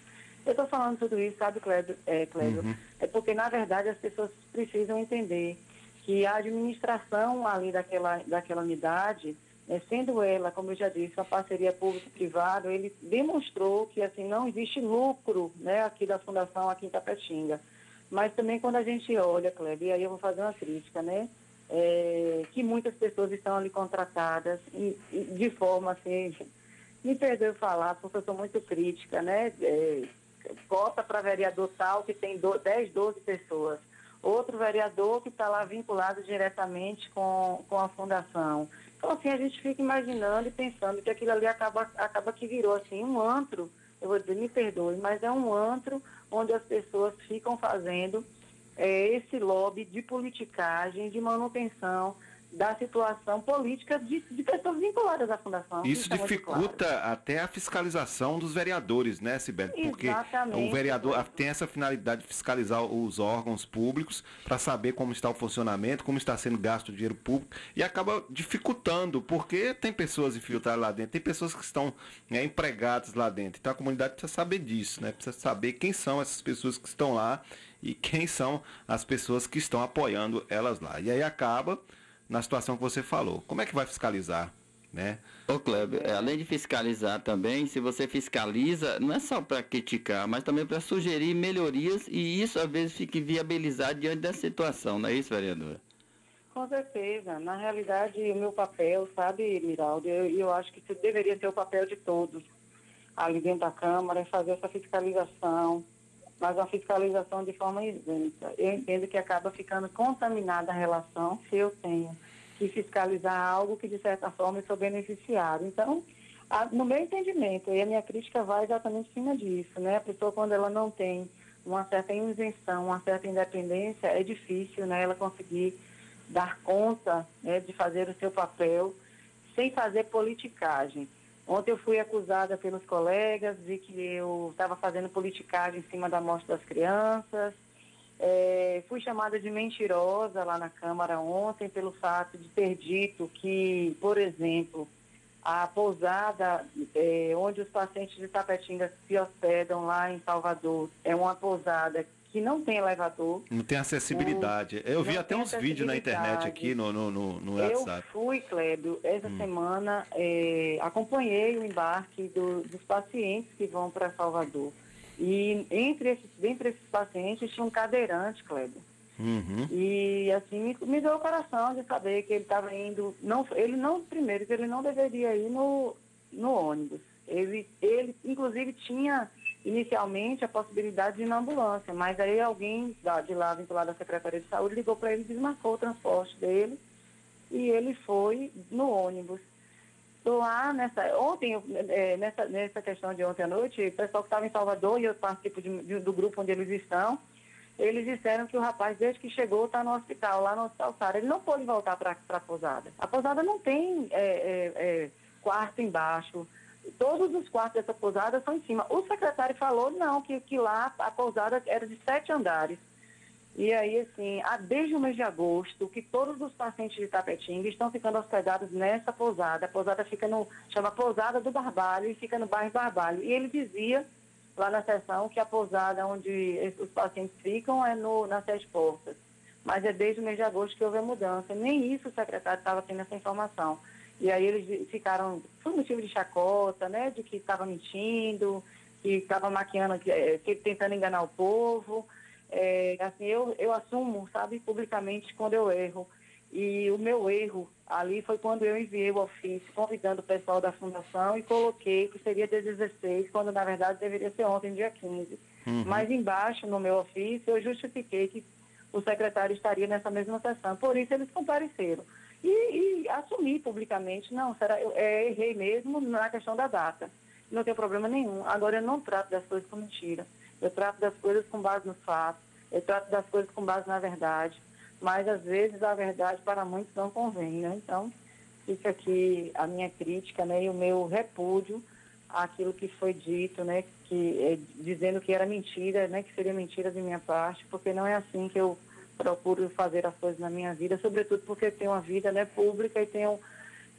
R: Eu estou falando tudo isso, sabe, Cléber? É, Cléber? É porque, na verdade, as pessoas precisam entender que a administração ali daquela, daquela unidade, né, sendo ela, como eu já disse, uma parceria público-privada, ele demonstrou que assim não existe lucro né, aqui da Fundação aqui em Tapetinga. Mas também quando a gente olha, Kleber, e aí eu vou fazer uma crítica, né? é, que muitas pessoas estão ali contratadas e- e de forma assim, me perdoe falar, porque eu sou muito crítica, né? É, cota para vereador tal que tem do, 10, 12 pessoas. Outro vereador que está lá vinculado diretamente com, com a fundação. Então, assim, a gente fica imaginando e pensando que aquilo ali acaba, acaba que virou, assim, um antro, eu vou dizer, me perdoe, mas é um antro onde as pessoas ficam fazendo é, esse lobby de politicagem, de manutenção da situação política de, de pessoas vinculadas à fundação.
A: Isso
R: é muito
A: dificulta até a fiscalização dos vereadores, né, Sibeli? Porque
R: Exatamente.
A: o vereador tem essa finalidade de fiscalizar os órgãos públicos para saber como está o funcionamento, como está sendo gasto o dinheiro público e acaba dificultando, porque tem pessoas infiltradas lá dentro, tem pessoas que estão né, empregadas lá dentro. Então a comunidade precisa saber disso, né? Precisa saber quem são essas pessoas que estão lá e quem são as pessoas que estão apoiando elas lá. E aí acaba na situação que você falou. Como é que vai fiscalizar, né?
E: Ô Kleber, é, além de fiscalizar também, se você fiscaliza, não é só para criticar, mas também para sugerir melhorias e isso às vezes fica inviabilizado diante da situação, não é isso, vereadora?
R: Com certeza. Na realidade, o meu papel, sabe, Miraldo, eu, eu acho que isso deveria ser o papel de todos ali dentro da Câmara, é fazer essa fiscalização, mas uma fiscalização de forma isenta. Eu entendo que acaba ficando contaminada a relação se eu tenho que fiscalizar algo que, de certa forma, eu sou beneficiário. Então, a- no meu entendimento, e a minha crítica vai exatamente em cima disso, né? A pessoa, quando ela não tem uma certa isenção, uma certa independência, é difícil, né? Ela conseguir dar conta né, de fazer o seu papel sem fazer politicagem. Ontem eu fui acusada pelos colegas de que eu estava fazendo politicagem em cima da morte das crianças. É, fui chamada de mentirosa lá na Câmara ontem pelo fato de ter dito que, por exemplo, a pousada é, onde os pacientes de Tapetinga se hospedam lá em Salvador é uma pousada que não tem elevador.
A: Não tem acessibilidade. Eu vi até uns vídeos na internet aqui no, no, no, no
R: Eu
A: WhatsApp.
R: fui, Clébio, essa
A: Hum.
R: semana é, acompanhei o embarque do- dos pacientes que vão para Salvador. E entre esses, dentre esses pacientes tinha um cadeirante, Clébio.
A: Uhum.
R: E assim me, me deu o coração de saber que ele estava indo. Não, ele não, primeiro, que ele não deveria ir no, no ônibus. Ele, ele, inclusive, tinha inicialmente a possibilidade de ir na ambulância, mas aí alguém de lá, vinculado à Secretaria de Saúde, ligou para ele e desmarcou o transporte dele e ele foi no ônibus. Lá nessa. Ontem, eh, nessa, nessa questão de ontem à noite, o pessoal que estava em Salvador e eu participo de- de- do grupo onde eles estão, eles disseram que o rapaz, desde que chegou, está no hospital, lá no Hospital Sara. Ele não pôde voltar para a pousada. A pousada não tem eh, eh, eh, quarto embaixo. Todos os quartos dessa pousada são em cima. O secretário falou, não, que, que lá a pousada era de sete andares. E aí, assim, há desde o mês de agosto, que todos os pacientes de Tapetinga estão ficando hospedados nessa pousada. A pousada fica no, chama Pousada do Barbalho e fica no bairro Barbalho. E ele dizia lá na sessão que a pousada onde os pacientes ficam é no, nas Sete Portas. Mas é desde o mês de agosto que houve a mudança. Nem isso o secretário estava tendo essa informação. E aí eles ficaram, foi motivo de chacota, né, de que estava mentindo, que estava maquiando, que, eh, que tentando enganar o povo. É, assim, eu, eu assumo, sabe, publicamente quando eu erro. E o meu erro ali foi quando eu enviei o ofício convidando o pessoal da fundação e coloquei que seria dia 16, quando na verdade deveria ser ontem, dia 15.
S: Uhum.
R: Mas embaixo no meu ofício eu justifiquei que o secretário estaria nessa mesma sessão. Por isso eles compareceram. E, e assumi publicamente, não, será, eu é, errei mesmo na questão da data. Não tem problema nenhum. Agora eu não trato das coisas com mentira. Eu trato das coisas com base nos fatos. Eu trato das coisas com base na verdade. Mas às vezes a verdade para muitos não convém, né? Então, fica aqui a minha crítica, né, e o meu repúdio àquilo que foi dito, né, que eh, dizendo que era mentira, né, que seria mentira de minha parte, porque não é assim que eu procuro fazer as coisas na minha vida, sobretudo porque tenho uma vida, né, pública e tenho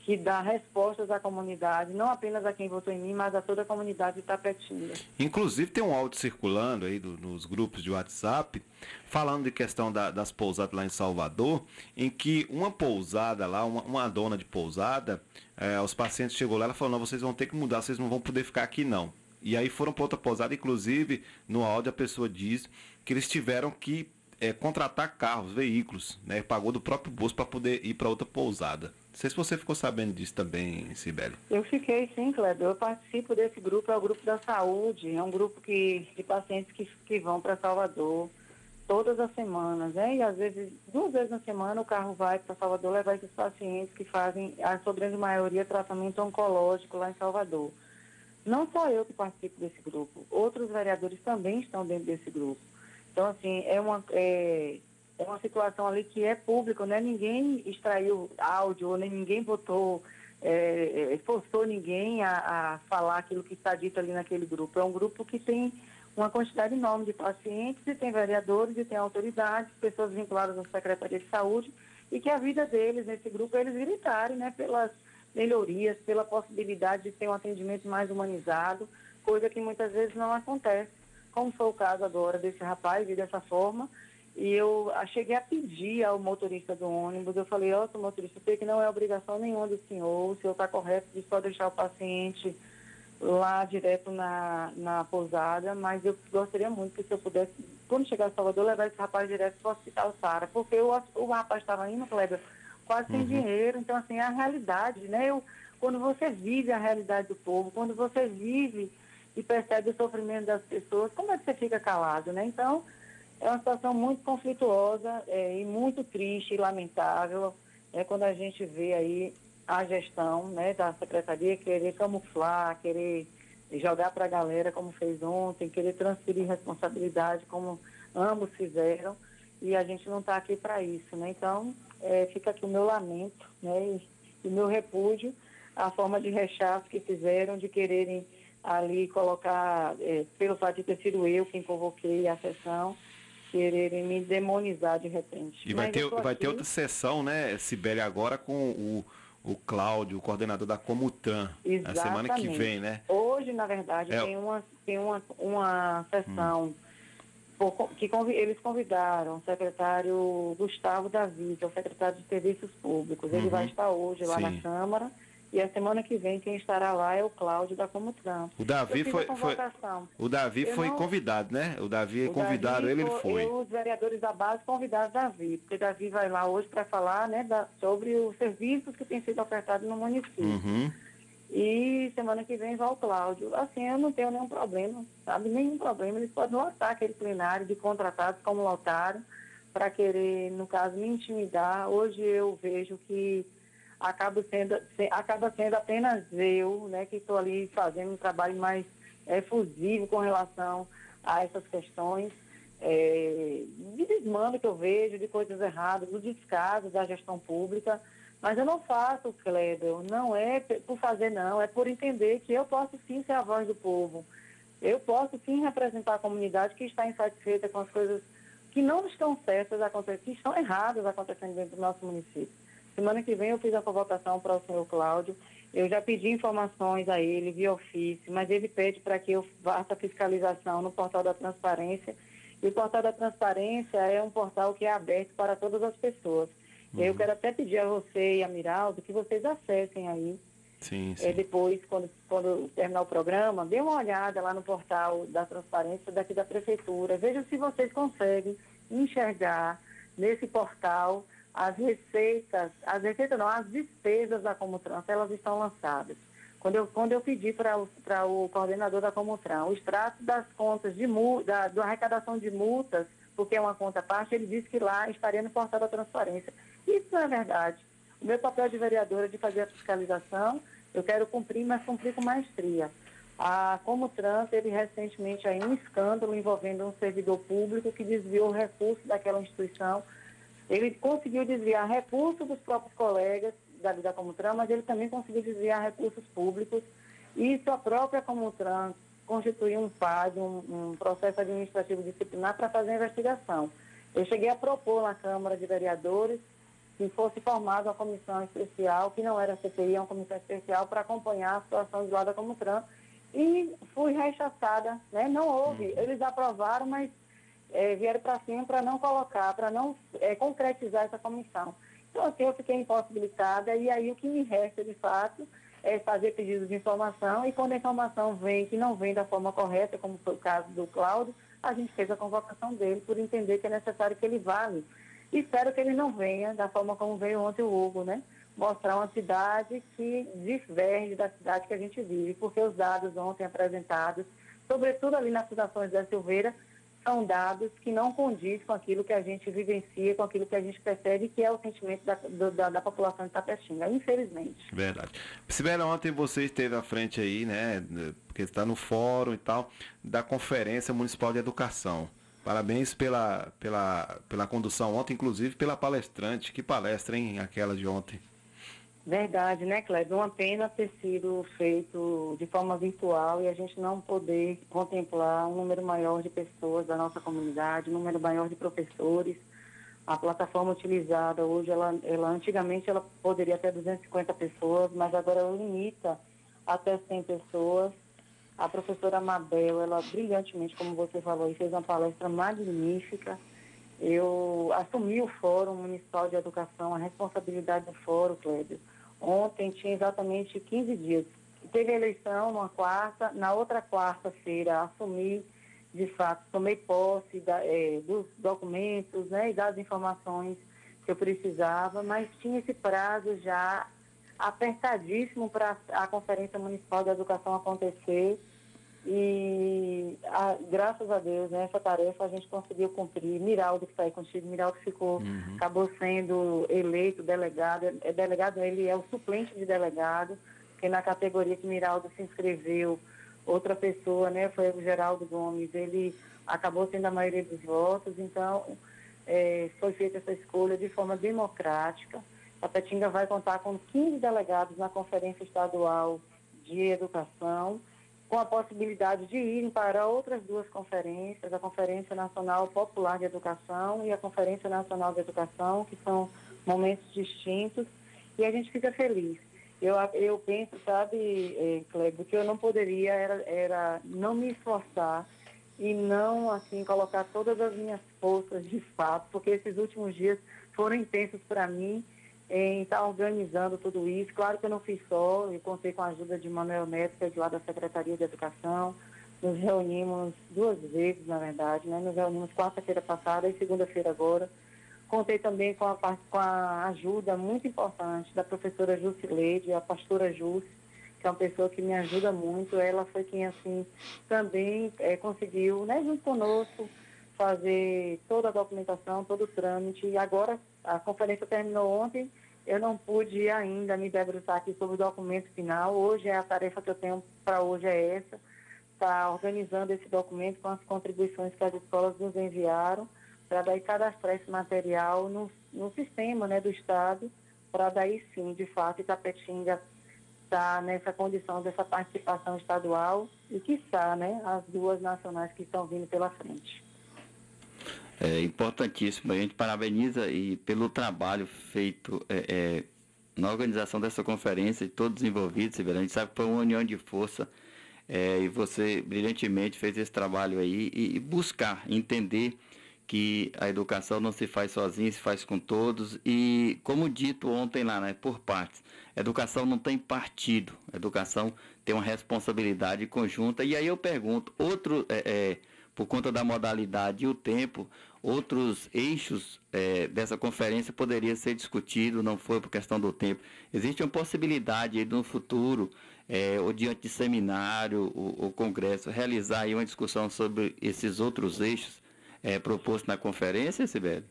R: que dar respostas à comunidade, não apenas a quem votou em mim, mas a toda a comunidade de Tapetinga.
A: Inclusive tem um áudio circulando aí do- nos grupos de WhatsApp falando de questão da- das pousadas lá em Salvador, em que uma pousada lá, uma, uma dona de pousada, eh, os pacientes chegou lá, ela falou, não, vocês vão ter que mudar, vocês não vão poder ficar aqui não. E aí foram para outra pousada, inclusive no áudio a pessoa diz que eles tiveram que eh, contratar carros, veículos, né? Pagou do próprio bolso para poder ir para outra pousada. Não sei se você ficou sabendo disso também, Sibeli.
R: Eu fiquei, sim, Kleber. Eu participo desse grupo, é o grupo da saúde, é um grupo que, de pacientes que, que vão para Salvador todas as semanas, né? E às vezes, duas vezes na semana, o carro vai para Salvador levar esses pacientes que fazem, a sua grande maioria, tratamento oncológico lá em Salvador. Não só eu que participo desse grupo, outros vereadores também estão dentro desse grupo. Então, assim, é uma. é, é uma situação ali que é público, né? Ninguém extraiu áudio, nem ninguém botou, é, é, forçou ninguém a, a falar aquilo que está dito ali naquele grupo. É um grupo que tem uma quantidade enorme de pacientes e tem vereadores e tem autoridades, pessoas vinculadas à Secretaria de Saúde e que a vida deles nesse grupo é eles gritarem, né? Pelas melhorias, pela possibilidade de ter um atendimento mais humanizado, coisa que muitas vezes não acontece, como foi o caso agora desse rapaz e dessa forma. E eu ah, cheguei a pedir ao motorista do ônibus, eu falei, ó, seu motorista, sei que não é obrigação nenhuma do senhor, o senhor está correto de só deixar o paciente lá direto na, na pousada, mas eu gostaria muito que se eu pudesse, quando chegar a Salvador, levar esse rapaz direto para o Hospital Sara, porque o, o rapaz estava indo, Kleber, quase sem
S: Uhum.
R: dinheiro, então assim, é a realidade, né? Eu, quando você vive a realidade do povo, quando você vive e percebe o sofrimento das pessoas, como é que você fica calado, né? Então, é uma situação muito conflituosa é, e muito triste e lamentável é, quando a gente vê aí a gestão né, da secretaria querer camuflar, querer jogar para a galera como fez ontem, querer transferir responsabilidade como ambos fizeram e a gente não está aqui para isso, né? Então, é, fica aqui o meu lamento né, e o meu repúdio à forma de rechaço que fizeram de quererem ali colocar, é, pelo fato de ter sido eu quem convoquei a sessão, quererem me demonizar de repente.
A: E vai ter, vai ter outra sessão, né, Sibeli, agora com o, o Cláudio, o coordenador da Comutran, na semana que
R: Exatamente.
A: vem, né?
R: Hoje, na verdade,
A: É.
R: tem uma, tem uma, uma sessão por co- que convi- eles convidaram o secretário Gustavo Davi, que é o secretário de Serviços Públicos. Ele
A: Uhum.
R: vai estar hoje lá
A: Sim.
R: na Câmara. E a semana que vem quem estará lá é o Cláudio da Comutran.
A: O Davi foi, foi o Davi
R: Eu
A: foi
R: não-
A: convidado, né? O Davi
R: O
A: convidaram
R: Davi
A: ele, ele foi.
R: eu, os vereadores da base convidaram Davi, porque Davi vai lá hoje para falar né, da- sobre os serviços que têm sido ofertados no município.
A: Uhum.
R: E semana que vem vai o Cláudio. Assim, eu não tenho nenhum problema, sabe? Nenhum problema. Eles podem lotar aquele plenário de contratados como lotaram, para querer, no caso, me intimidar. Hoje eu vejo que acaba sendo, se- acaba sendo apenas eu, né, que estou ali fazendo um trabalho mais efusivo com relação a essas questões é, de desmando que eu vejo, de coisas erradas, do descaso da gestão pública. Mas eu não faço, Kleber, não é por fazer não, é por entender que eu posso sim ser a voz do povo. Eu posso sim representar a comunidade que está insatisfeita com as coisas que não estão certas que estão erradas acontecendo dentro do nosso município. Semana que vem eu fiz a convocação para o senhor Cláudio. Eu já pedi informações a ele via ofício, mas ele pede para que eu faça fiscalização no portal da transparência. E o portal da transparência é um portal que é aberto para todas as pessoas. E aí Eu quero até pedir a você e a Miraldo que vocês acessem aí
A: Sim,
R: é, depois, quando, quando terminar o programa, dê uma olhada lá no portal da transparência daqui da prefeitura. Vejam se vocês conseguem enxergar nesse portal as receitas, as receitas não, as despesas da Comutran, elas estão lançadas. Quando eu, quando eu pedi para o, coordenador da Comutran o extrato das contas de da, da arrecadação de multas, porque é uma conta parte, ele disse que lá estaria no portal da transparência. Isso não é verdade. O meu papel de vereadora é de fazer a fiscalização, eu quero cumprir, mas cumprir com maestria. A Comutran teve recentemente aí um escândalo envolvendo um servidor público que desviou recursos daquela instituição. Ele conseguiu desviar recursos dos próprios colegas da, da Comutran, mas ele também conseguiu desviar recursos públicos. E isso a própria Comutran constituiu um PAD, um, um processo administrativo disciplinar para fazer a investigação. Eu cheguei a propor na Câmara de Vereadores que fosse formada uma comissão especial, que não era CPI, é uma comissão especial para acompanhar a situação de lá da Comutran. E fui rechaçada, né? Não houve. Eles aprovaram, mas eh, vieram para cima para não colocar, para não eh, concretizar essa comissão. Então, assim, eu fiquei impossibilitada e aí o que me resta, de fato, é fazer pedido de informação e quando a informação vem, que não vem da forma correta, como foi o caso do Cláudio, a gente fez a convocação dele por entender que é necessário que ele vale. E espero que ele não venha da forma como veio ontem o Hugo, né? Mostrar uma cidade que diverge da cidade que a gente vive, porque os dados ontem apresentados, sobretudo ali nas fundações da Silveira, são dados que não condiz com aquilo que a gente vivencia, com aquilo que a gente percebe que é o sentimento da, da, da população de Tapetinga, infelizmente.
A: Verdade. Sibeli, ontem você esteve à frente aí, né? Porque está no fórum e tal, da Conferência Municipal de Educação. Parabéns pela, pela, pela condução ontem, inclusive pela palestrante. Que palestra, hein, aquela de ontem.
R: Verdade, né, Cléber? Uma pena ter sido feito de forma virtual e a gente não poder contemplar um número maior de pessoas da nossa comunidade, um número maior de professores. A plataforma utilizada hoje, ela, ela antigamente ela poderia ter 250 pessoas, mas agora ela limita até 100 pessoas. A professora Mabel, ela brilhantemente, como você falou, fez uma palestra magnífica. Eu assumi o Fórum Municipal de Educação, a responsabilidade do Fórum, Cléber. Ontem tinha exatamente 15 dias. Teve a eleição numa quarta, na outra quarta-feira assumi, de fato, tomei posse da, é, dos documentos né, e das informações que eu precisava, mas tinha esse prazo já apertadíssimo para a Conferência Municipal de Educação acontecer. E a, graças a Deus, né, essa tarefa a gente conseguiu cumprir. Miraldo, que está aí contigo, Miraldo ficou,
A: Uhum.
R: acabou sendo eleito delegado. É delegado, ele é o suplente de delegado, porque na categoria que Miraldo se inscreveu, outra pessoa, né, foi o Geraldo Gomes, ele acabou sendo a maioria dos votos, então é, foi feita essa escolha de forma democrática. A Petinga vai contar com 15 delegados na Conferência Estadual de Educação, com a possibilidade de irem para outras duas conferências, a Conferência Nacional Popular de Educação e a Conferência Nacional de Educação, que são momentos distintos, e a gente fica feliz. Eu, eu penso, sabe, eh, Kleber, que eu não poderia era, era não me esforçar e não, assim, colocar todas as minhas forças de fato, porque esses últimos dias foram intensos para mim em estar organizando tudo isso. Claro que eu não fiz só, eu contei com a ajuda de Manuel Neto, que é de lá da Secretaria de Educação. Nos reunimos duas vezes, na verdade, né? Nos reunimos quarta-feira passada e segunda-feira agora. Contei também com a, com a ajuda muito importante da professora Jusileide, a pastora Jus, que é uma pessoa que me ajuda muito. Ela foi quem, assim, também eh, conseguiu, né, junto conosco, fazer toda a documentação, todo o trâmite. E agora, a conferência terminou ontem, eu não pude ainda me debruçar aqui sobre o documento final. Hoje, a tarefa que eu tenho para hoje é essa, está organizando esse documento com as contribuições que as escolas nos enviaram, para daí cadastrar esse material no, no sistema né, do Estado, para daí sim, de fato, Itapetinga estar nessa condição dessa participação estadual e, quiçá, né, as duas nacionais que estão vindo pela frente.
E: É importantíssimo. A gente parabeniza e pelo trabalho feito é, é, na organização dessa conferência e todos os envolvidos. A gente sabe que foi uma união de força é, e você brilhantemente fez esse trabalho aí e, e buscar entender que a educação não se faz sozinha, se faz com todos e como dito ontem lá, né, por partes, educação não tem partido, educação tem uma responsabilidade conjunta e aí eu pergunto, outro é, é, por conta da modalidade e o tempo, outros eixos eh, dessa conferência poderia ser discutido, não foi por questão do tempo. Existe uma possibilidade aí no futuro, eh, ou diante de seminário ou, congresso, realizar aí uma discussão sobre esses outros eixos eh, propostos na conferência, Sibeli?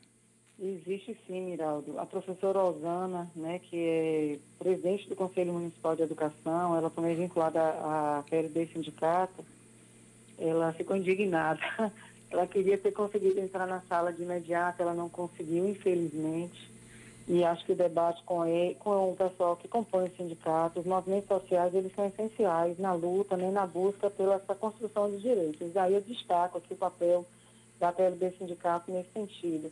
R: Existe sim, Miraldo. A professora Osana, né, que é presidente do Conselho Municipal de Educação, ela também é vinculada à PLD Sindicato, ela ficou indignada. Ela queria ter conseguido entrar na sala de imediato, ela não conseguiu, infelizmente. E acho que o debate com, ele, com o pessoal que compõe o sindicato, os movimentos sociais, eles são essenciais na luta, né, na busca pela essa construção de direitos. Aí eu destaco aqui o papel da PLB Sindicato nesse sentido.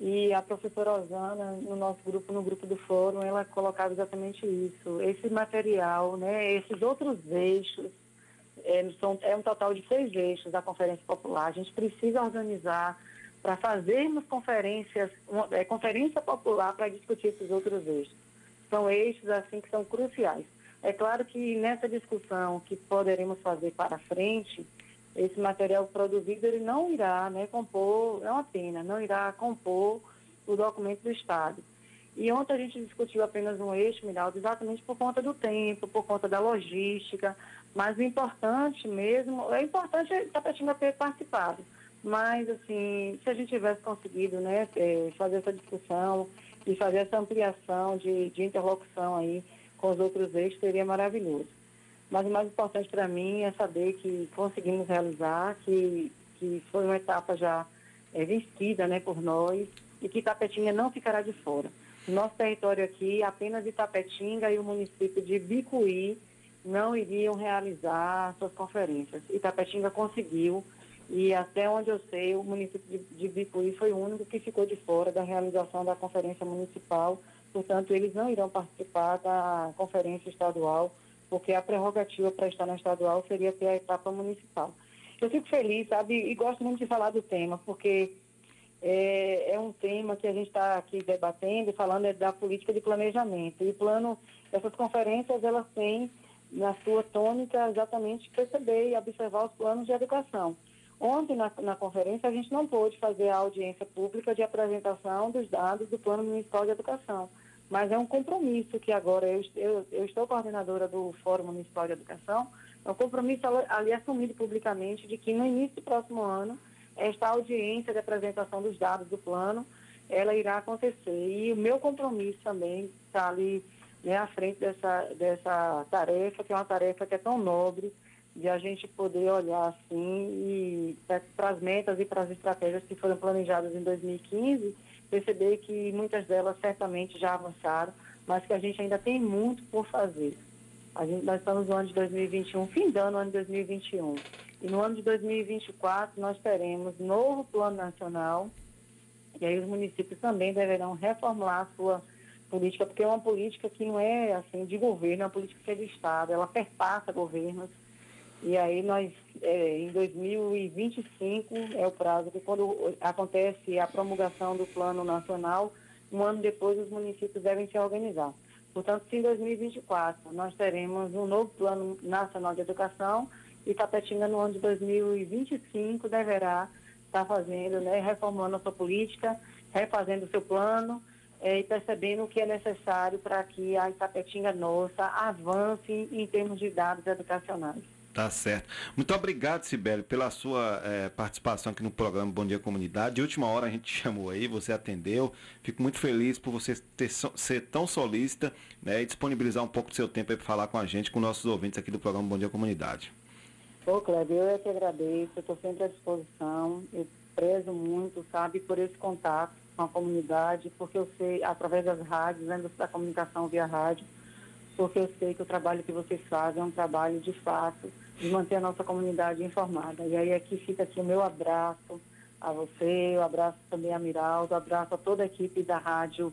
R: E a professora Osana, no nosso grupo, no grupo do fórum, ela colocava exatamente isso. Esse material, né, esses outros eixos, é, são, é um total de seis eixos da Conferência Popular. A gente precisa organizar para fazermos conferências, uma, é, conferência popular para discutir esses outros eixos. São eixos assim que são cruciais. É claro que nessa discussão que poderemos fazer para frente, esse material produzido ele não irá né, compor, é uma pena, não irá compor o documento do Estado. E ontem a gente discutiu apenas um eixo, Miraldo, exatamente por conta do tempo, por conta da logística, mas o importante mesmo, é importante a Tapetinga ter participado. Mas, assim, se a gente tivesse conseguido né, eh, fazer essa discussão e fazer essa ampliação de, de interlocução aí com os outros eixos, seria maravilhoso. Mas o mais importante para mim é saber que conseguimos realizar, que, que foi uma etapa já é, vencida né, por nós e que Itapetinga não ficará de fora. Nosso território aqui, apenas Itapetinga e o município de Bicuí não iriam realizar suas conferências. Itapetinga conseguiu e até onde eu sei, o município de, de Bicuí foi o único que ficou de fora da realização da conferência municipal. Portanto, eles não irão participar da conferência estadual, porque a prerrogativa para estar na estadual seria ter a etapa municipal. Eu fico feliz, sabe, e gosto muito de falar do tema, porque é, é um tema que a gente está aqui debatendo, falando é da política de planejamento. E plano, essas conferências, elas têm na sua tônica exatamente perceber e observar os planos de educação. Ontem, na, na, conferência, a gente não pôde fazer a audiência pública de apresentação dos dados do Plano Municipal de Educação, mas é um compromisso que agora eu, eu, eu estou coordenadora do Fórum Municipal de Educação, é um compromisso ali assumido publicamente de que no início do próximo ano, esta audiência de apresentação dos dados do plano, ela irá acontecer. E o meu compromisso também está ali né, à frente dessa, dessa tarefa, que é uma tarefa que é tão nobre, de a gente poder olhar assim e para as metas e para as estratégias que foram planejadas em 2015, perceber que muitas delas certamente já avançaram, mas que a gente ainda tem muito por fazer. A gente, nós estamos no ano de 2021, findando o ano de 2021. E no ano de 2024 nós teremos novo plano nacional, e aí os municípios também deverão reformular a sua política, porque é uma política que não é assim de governo, é uma política que é de Estado, ela perpassa governos. E aí nós, é, em 2025, é o prazo que quando acontece a promulgação do plano nacional, um ano depois os municípios devem se organizar. Portanto, se em 2024 nós teremos um novo plano nacional de educação, e Tapetinga no ano de 2025 deverá estar fazendo, né, reformulando a sua política, refazendo o seu plano, é, e percebendo o que é necessário para que a Itapetinga nossa avance em termos de dados educacionais.
A: Tá certo. Muito obrigado, Sibeli, pela sua é, participação aqui no programa Bom Dia Comunidade. De última hora a gente chamou aí, você atendeu. Fico muito feliz por você ter, ser tão solícita né, e disponibilizar um pouco do seu tempo para falar com a gente, com nossos ouvintes aqui do programa Bom Dia Comunidade.
R: Ô, Cleber, eu é que agradeço, eu estou sempre à disposição. Eu prezo muito, sabe, por esse contato com a comunidade, porque eu sei, através das rádios, né, da comunicação via rádio, porque eu sei que o trabalho que vocês fazem é um trabalho de fato de manter a nossa comunidade informada. E aí aqui fica aqui o meu abraço a você, o abraço também a Miraldo, abraço a toda a equipe da rádio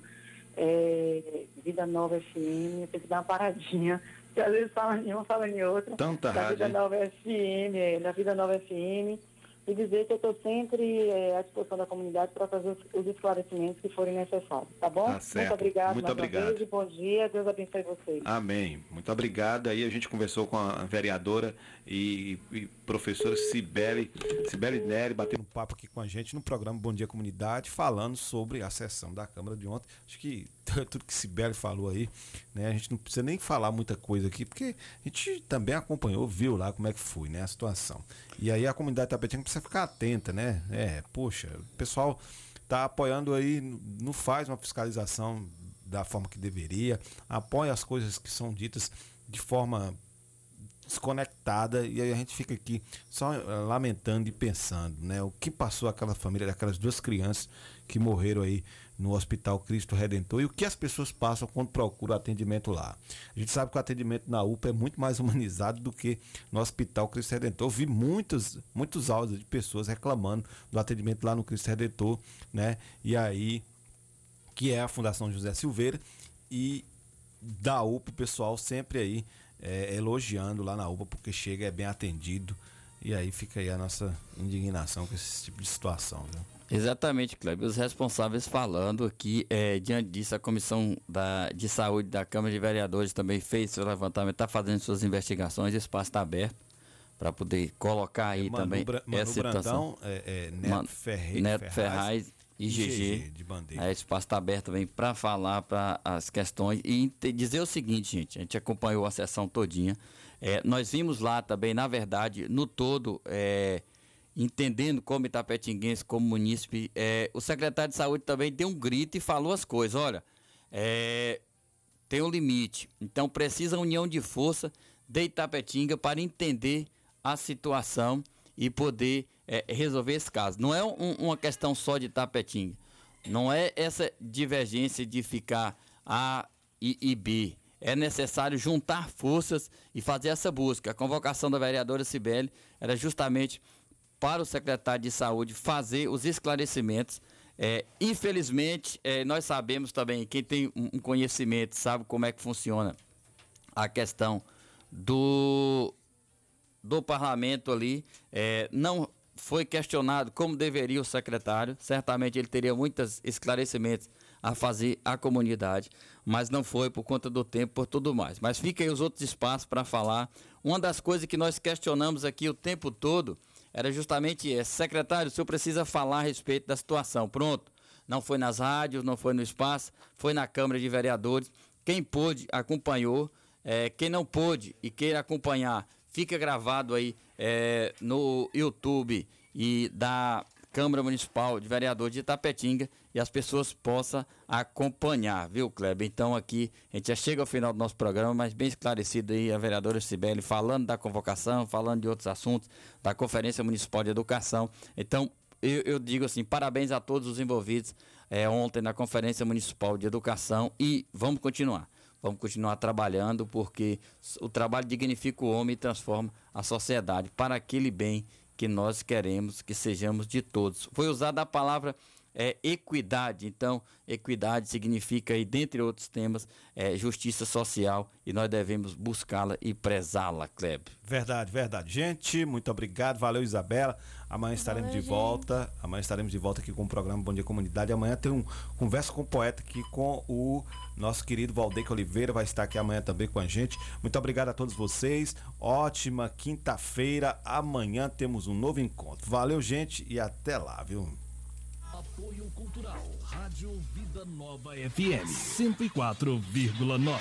R: é, Vida Nova FM. Eu tenho que dar uma paradinha, porque às vezes fala em uma, fala em outra.
A: Tanta
R: da
A: rádio.
R: Vida Nova FM, é, da Vida Nova FM e dizer que eu estou sempre é, à disposição da comunidade para fazer os, os, esclarecimentos que forem necessários, tá bom?
A: Tá certo.
R: Muito obrigado.
A: Muito obrigado.
R: Vez, bom dia, Deus abençoe vocês.
A: Amém. Muito obrigado. Aí a gente conversou com a vereadora e, e professora Cibele, Cibele Nery, batendo um papo aqui com a gente no programa Bom Dia Comunidade, falando sobre a sessão da Câmara de ontem. Acho que tudo que Cibele falou aí, né? A gente não precisa nem falar muita coisa aqui, porque a gente também acompanhou, viu lá como é que foi, né? A situação. E aí a comunidade tapetinha precisa ficar atenta, né? É, poxa, o pessoal tá apoiando aí, não faz uma fiscalização da forma que deveria, apoia as coisas que são ditas de forma desconectada e aí a gente fica aqui só lamentando e pensando, né? O que passou aquela família, daquelas duas crianças que morreram aí no Hospital Cristo Redentor e o que as pessoas passam quando procuram atendimento lá. A gente sabe que o atendimento na UPA é muito mais humanizado do que no Hospital Cristo Redentor. Eu vi muitos, muitos áudios de pessoas reclamando do atendimento lá no Cristo Redentor, né? E aí, que é a Fundação José Silveira e da UPA, o pessoal sempre aí é, elogiando lá na UPA porque chega, é bem atendido. E aí fica aí a nossa indignação com esse tipo de situação. Viu?
E: Exatamente, Kleber. Os responsáveis falando aqui, é, diante disso, a Comissão da, de Saúde da Câmara de Vereadores também fez seu levantamento, está fazendo suas investigações, o espaço está aberto para poder colocar aí
A: Manu,
E: também
A: Bra Manu
E: essa situação.
A: Brandão, é, é, Neto,
E: Man,
A: Ferre,
E: Neto Ferraz, e
A: GG
E: GG.
A: de Bandeira.
E: É, espaço está aberto também para falar para as questões e dizer o seguinte, gente, a gente acompanhou a sessão todinha. É, nós vimos lá também, na verdade, no todo, é, entendendo como Itapetinguense, como munícipe, é, o secretário de saúde também deu um grito e falou as coisas. Olha, é, tem um limite. Então precisa união de força de Itapetinga para entender a situação e poder é, resolver esse caso. Não é um, uma questão só de Tapetinga. Não é essa divergência de ficar A e, e B. É necessário juntar forças e fazer essa busca. A convocação da vereadora Cibele era justamente para o secretário de saúde fazer os esclarecimentos. É, infelizmente, é, nós sabemos também, quem tem um conhecimento sabe como é que funciona a questão do, do parlamento ali. É, não foi questionado como deveria o secretário. Certamente ele teria muitos esclarecimentos a fazer à comunidade, mas não foi por conta do tempo, por tudo mais. Mas fica aí os outros espaços para falar. Uma das coisas que nós questionamos aqui o tempo todo era justamente essa. Secretário, o senhor precisa falar a respeito da situação. Pronto. Não foi nas rádios, não foi no espaço, foi na Câmara de Vereadores. Quem pôde, acompanhou. É, quem não pôde e queira acompanhar, fica gravado aí é, no YouTube e da Câmara Municipal de Vereadores de Itapetinga e as pessoas possam acompanhar, viu, Kleber? Então aqui a gente já chega ao final do nosso programa, mas bem esclarecido aí a vereadora Cibele falando da convocação, falando de outros assuntos, da Conferência Municipal de Educação. Então, eu, eu digo assim, parabéns a todos os envolvidos é, ontem na Conferência Municipal de Educação e vamos continuar. Vamos continuar trabalhando porque o trabalho dignifica o homem e transforma a sociedade para aquele bem que nós queremos que sejamos de todos. Foi usada a palavra é, equidade. Então, equidade significa, aí, dentre outros temas, é, justiça social e nós devemos buscá-la e prezá-la, Kleber.
A: Verdade, verdade. Gente, muito obrigado. Valeu, Isabela. Amanhã estaremos
D: Valeu,
A: de
D: gente.
A: volta. Amanhã estaremos de volta aqui com o programa Bom Dia Comunidade. Amanhã tem um Conversa com o Poeta aqui com o nosso querido Valdeque Oliveira. Vai estar aqui amanhã também com a gente. Muito obrigado a todos vocês. Ótima quinta-feira. Amanhã temos um novo encontro. Valeu, gente, e até lá, viu?
I: Apoio Cultural, Rádio Vida Nova FM 104,9.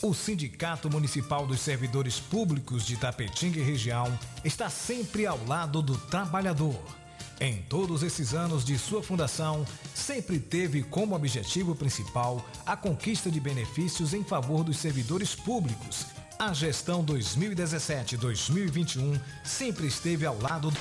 J: O Sindicato Municipal dos Servidores Públicos de Tapetinga e Região está sempre ao lado do trabalhador. Em todos esses anos de sua fundação, sempre teve como objetivo principal a conquista de benefícios em favor dos servidores públicos. A gestão 2017-2021 sempre esteve ao lado do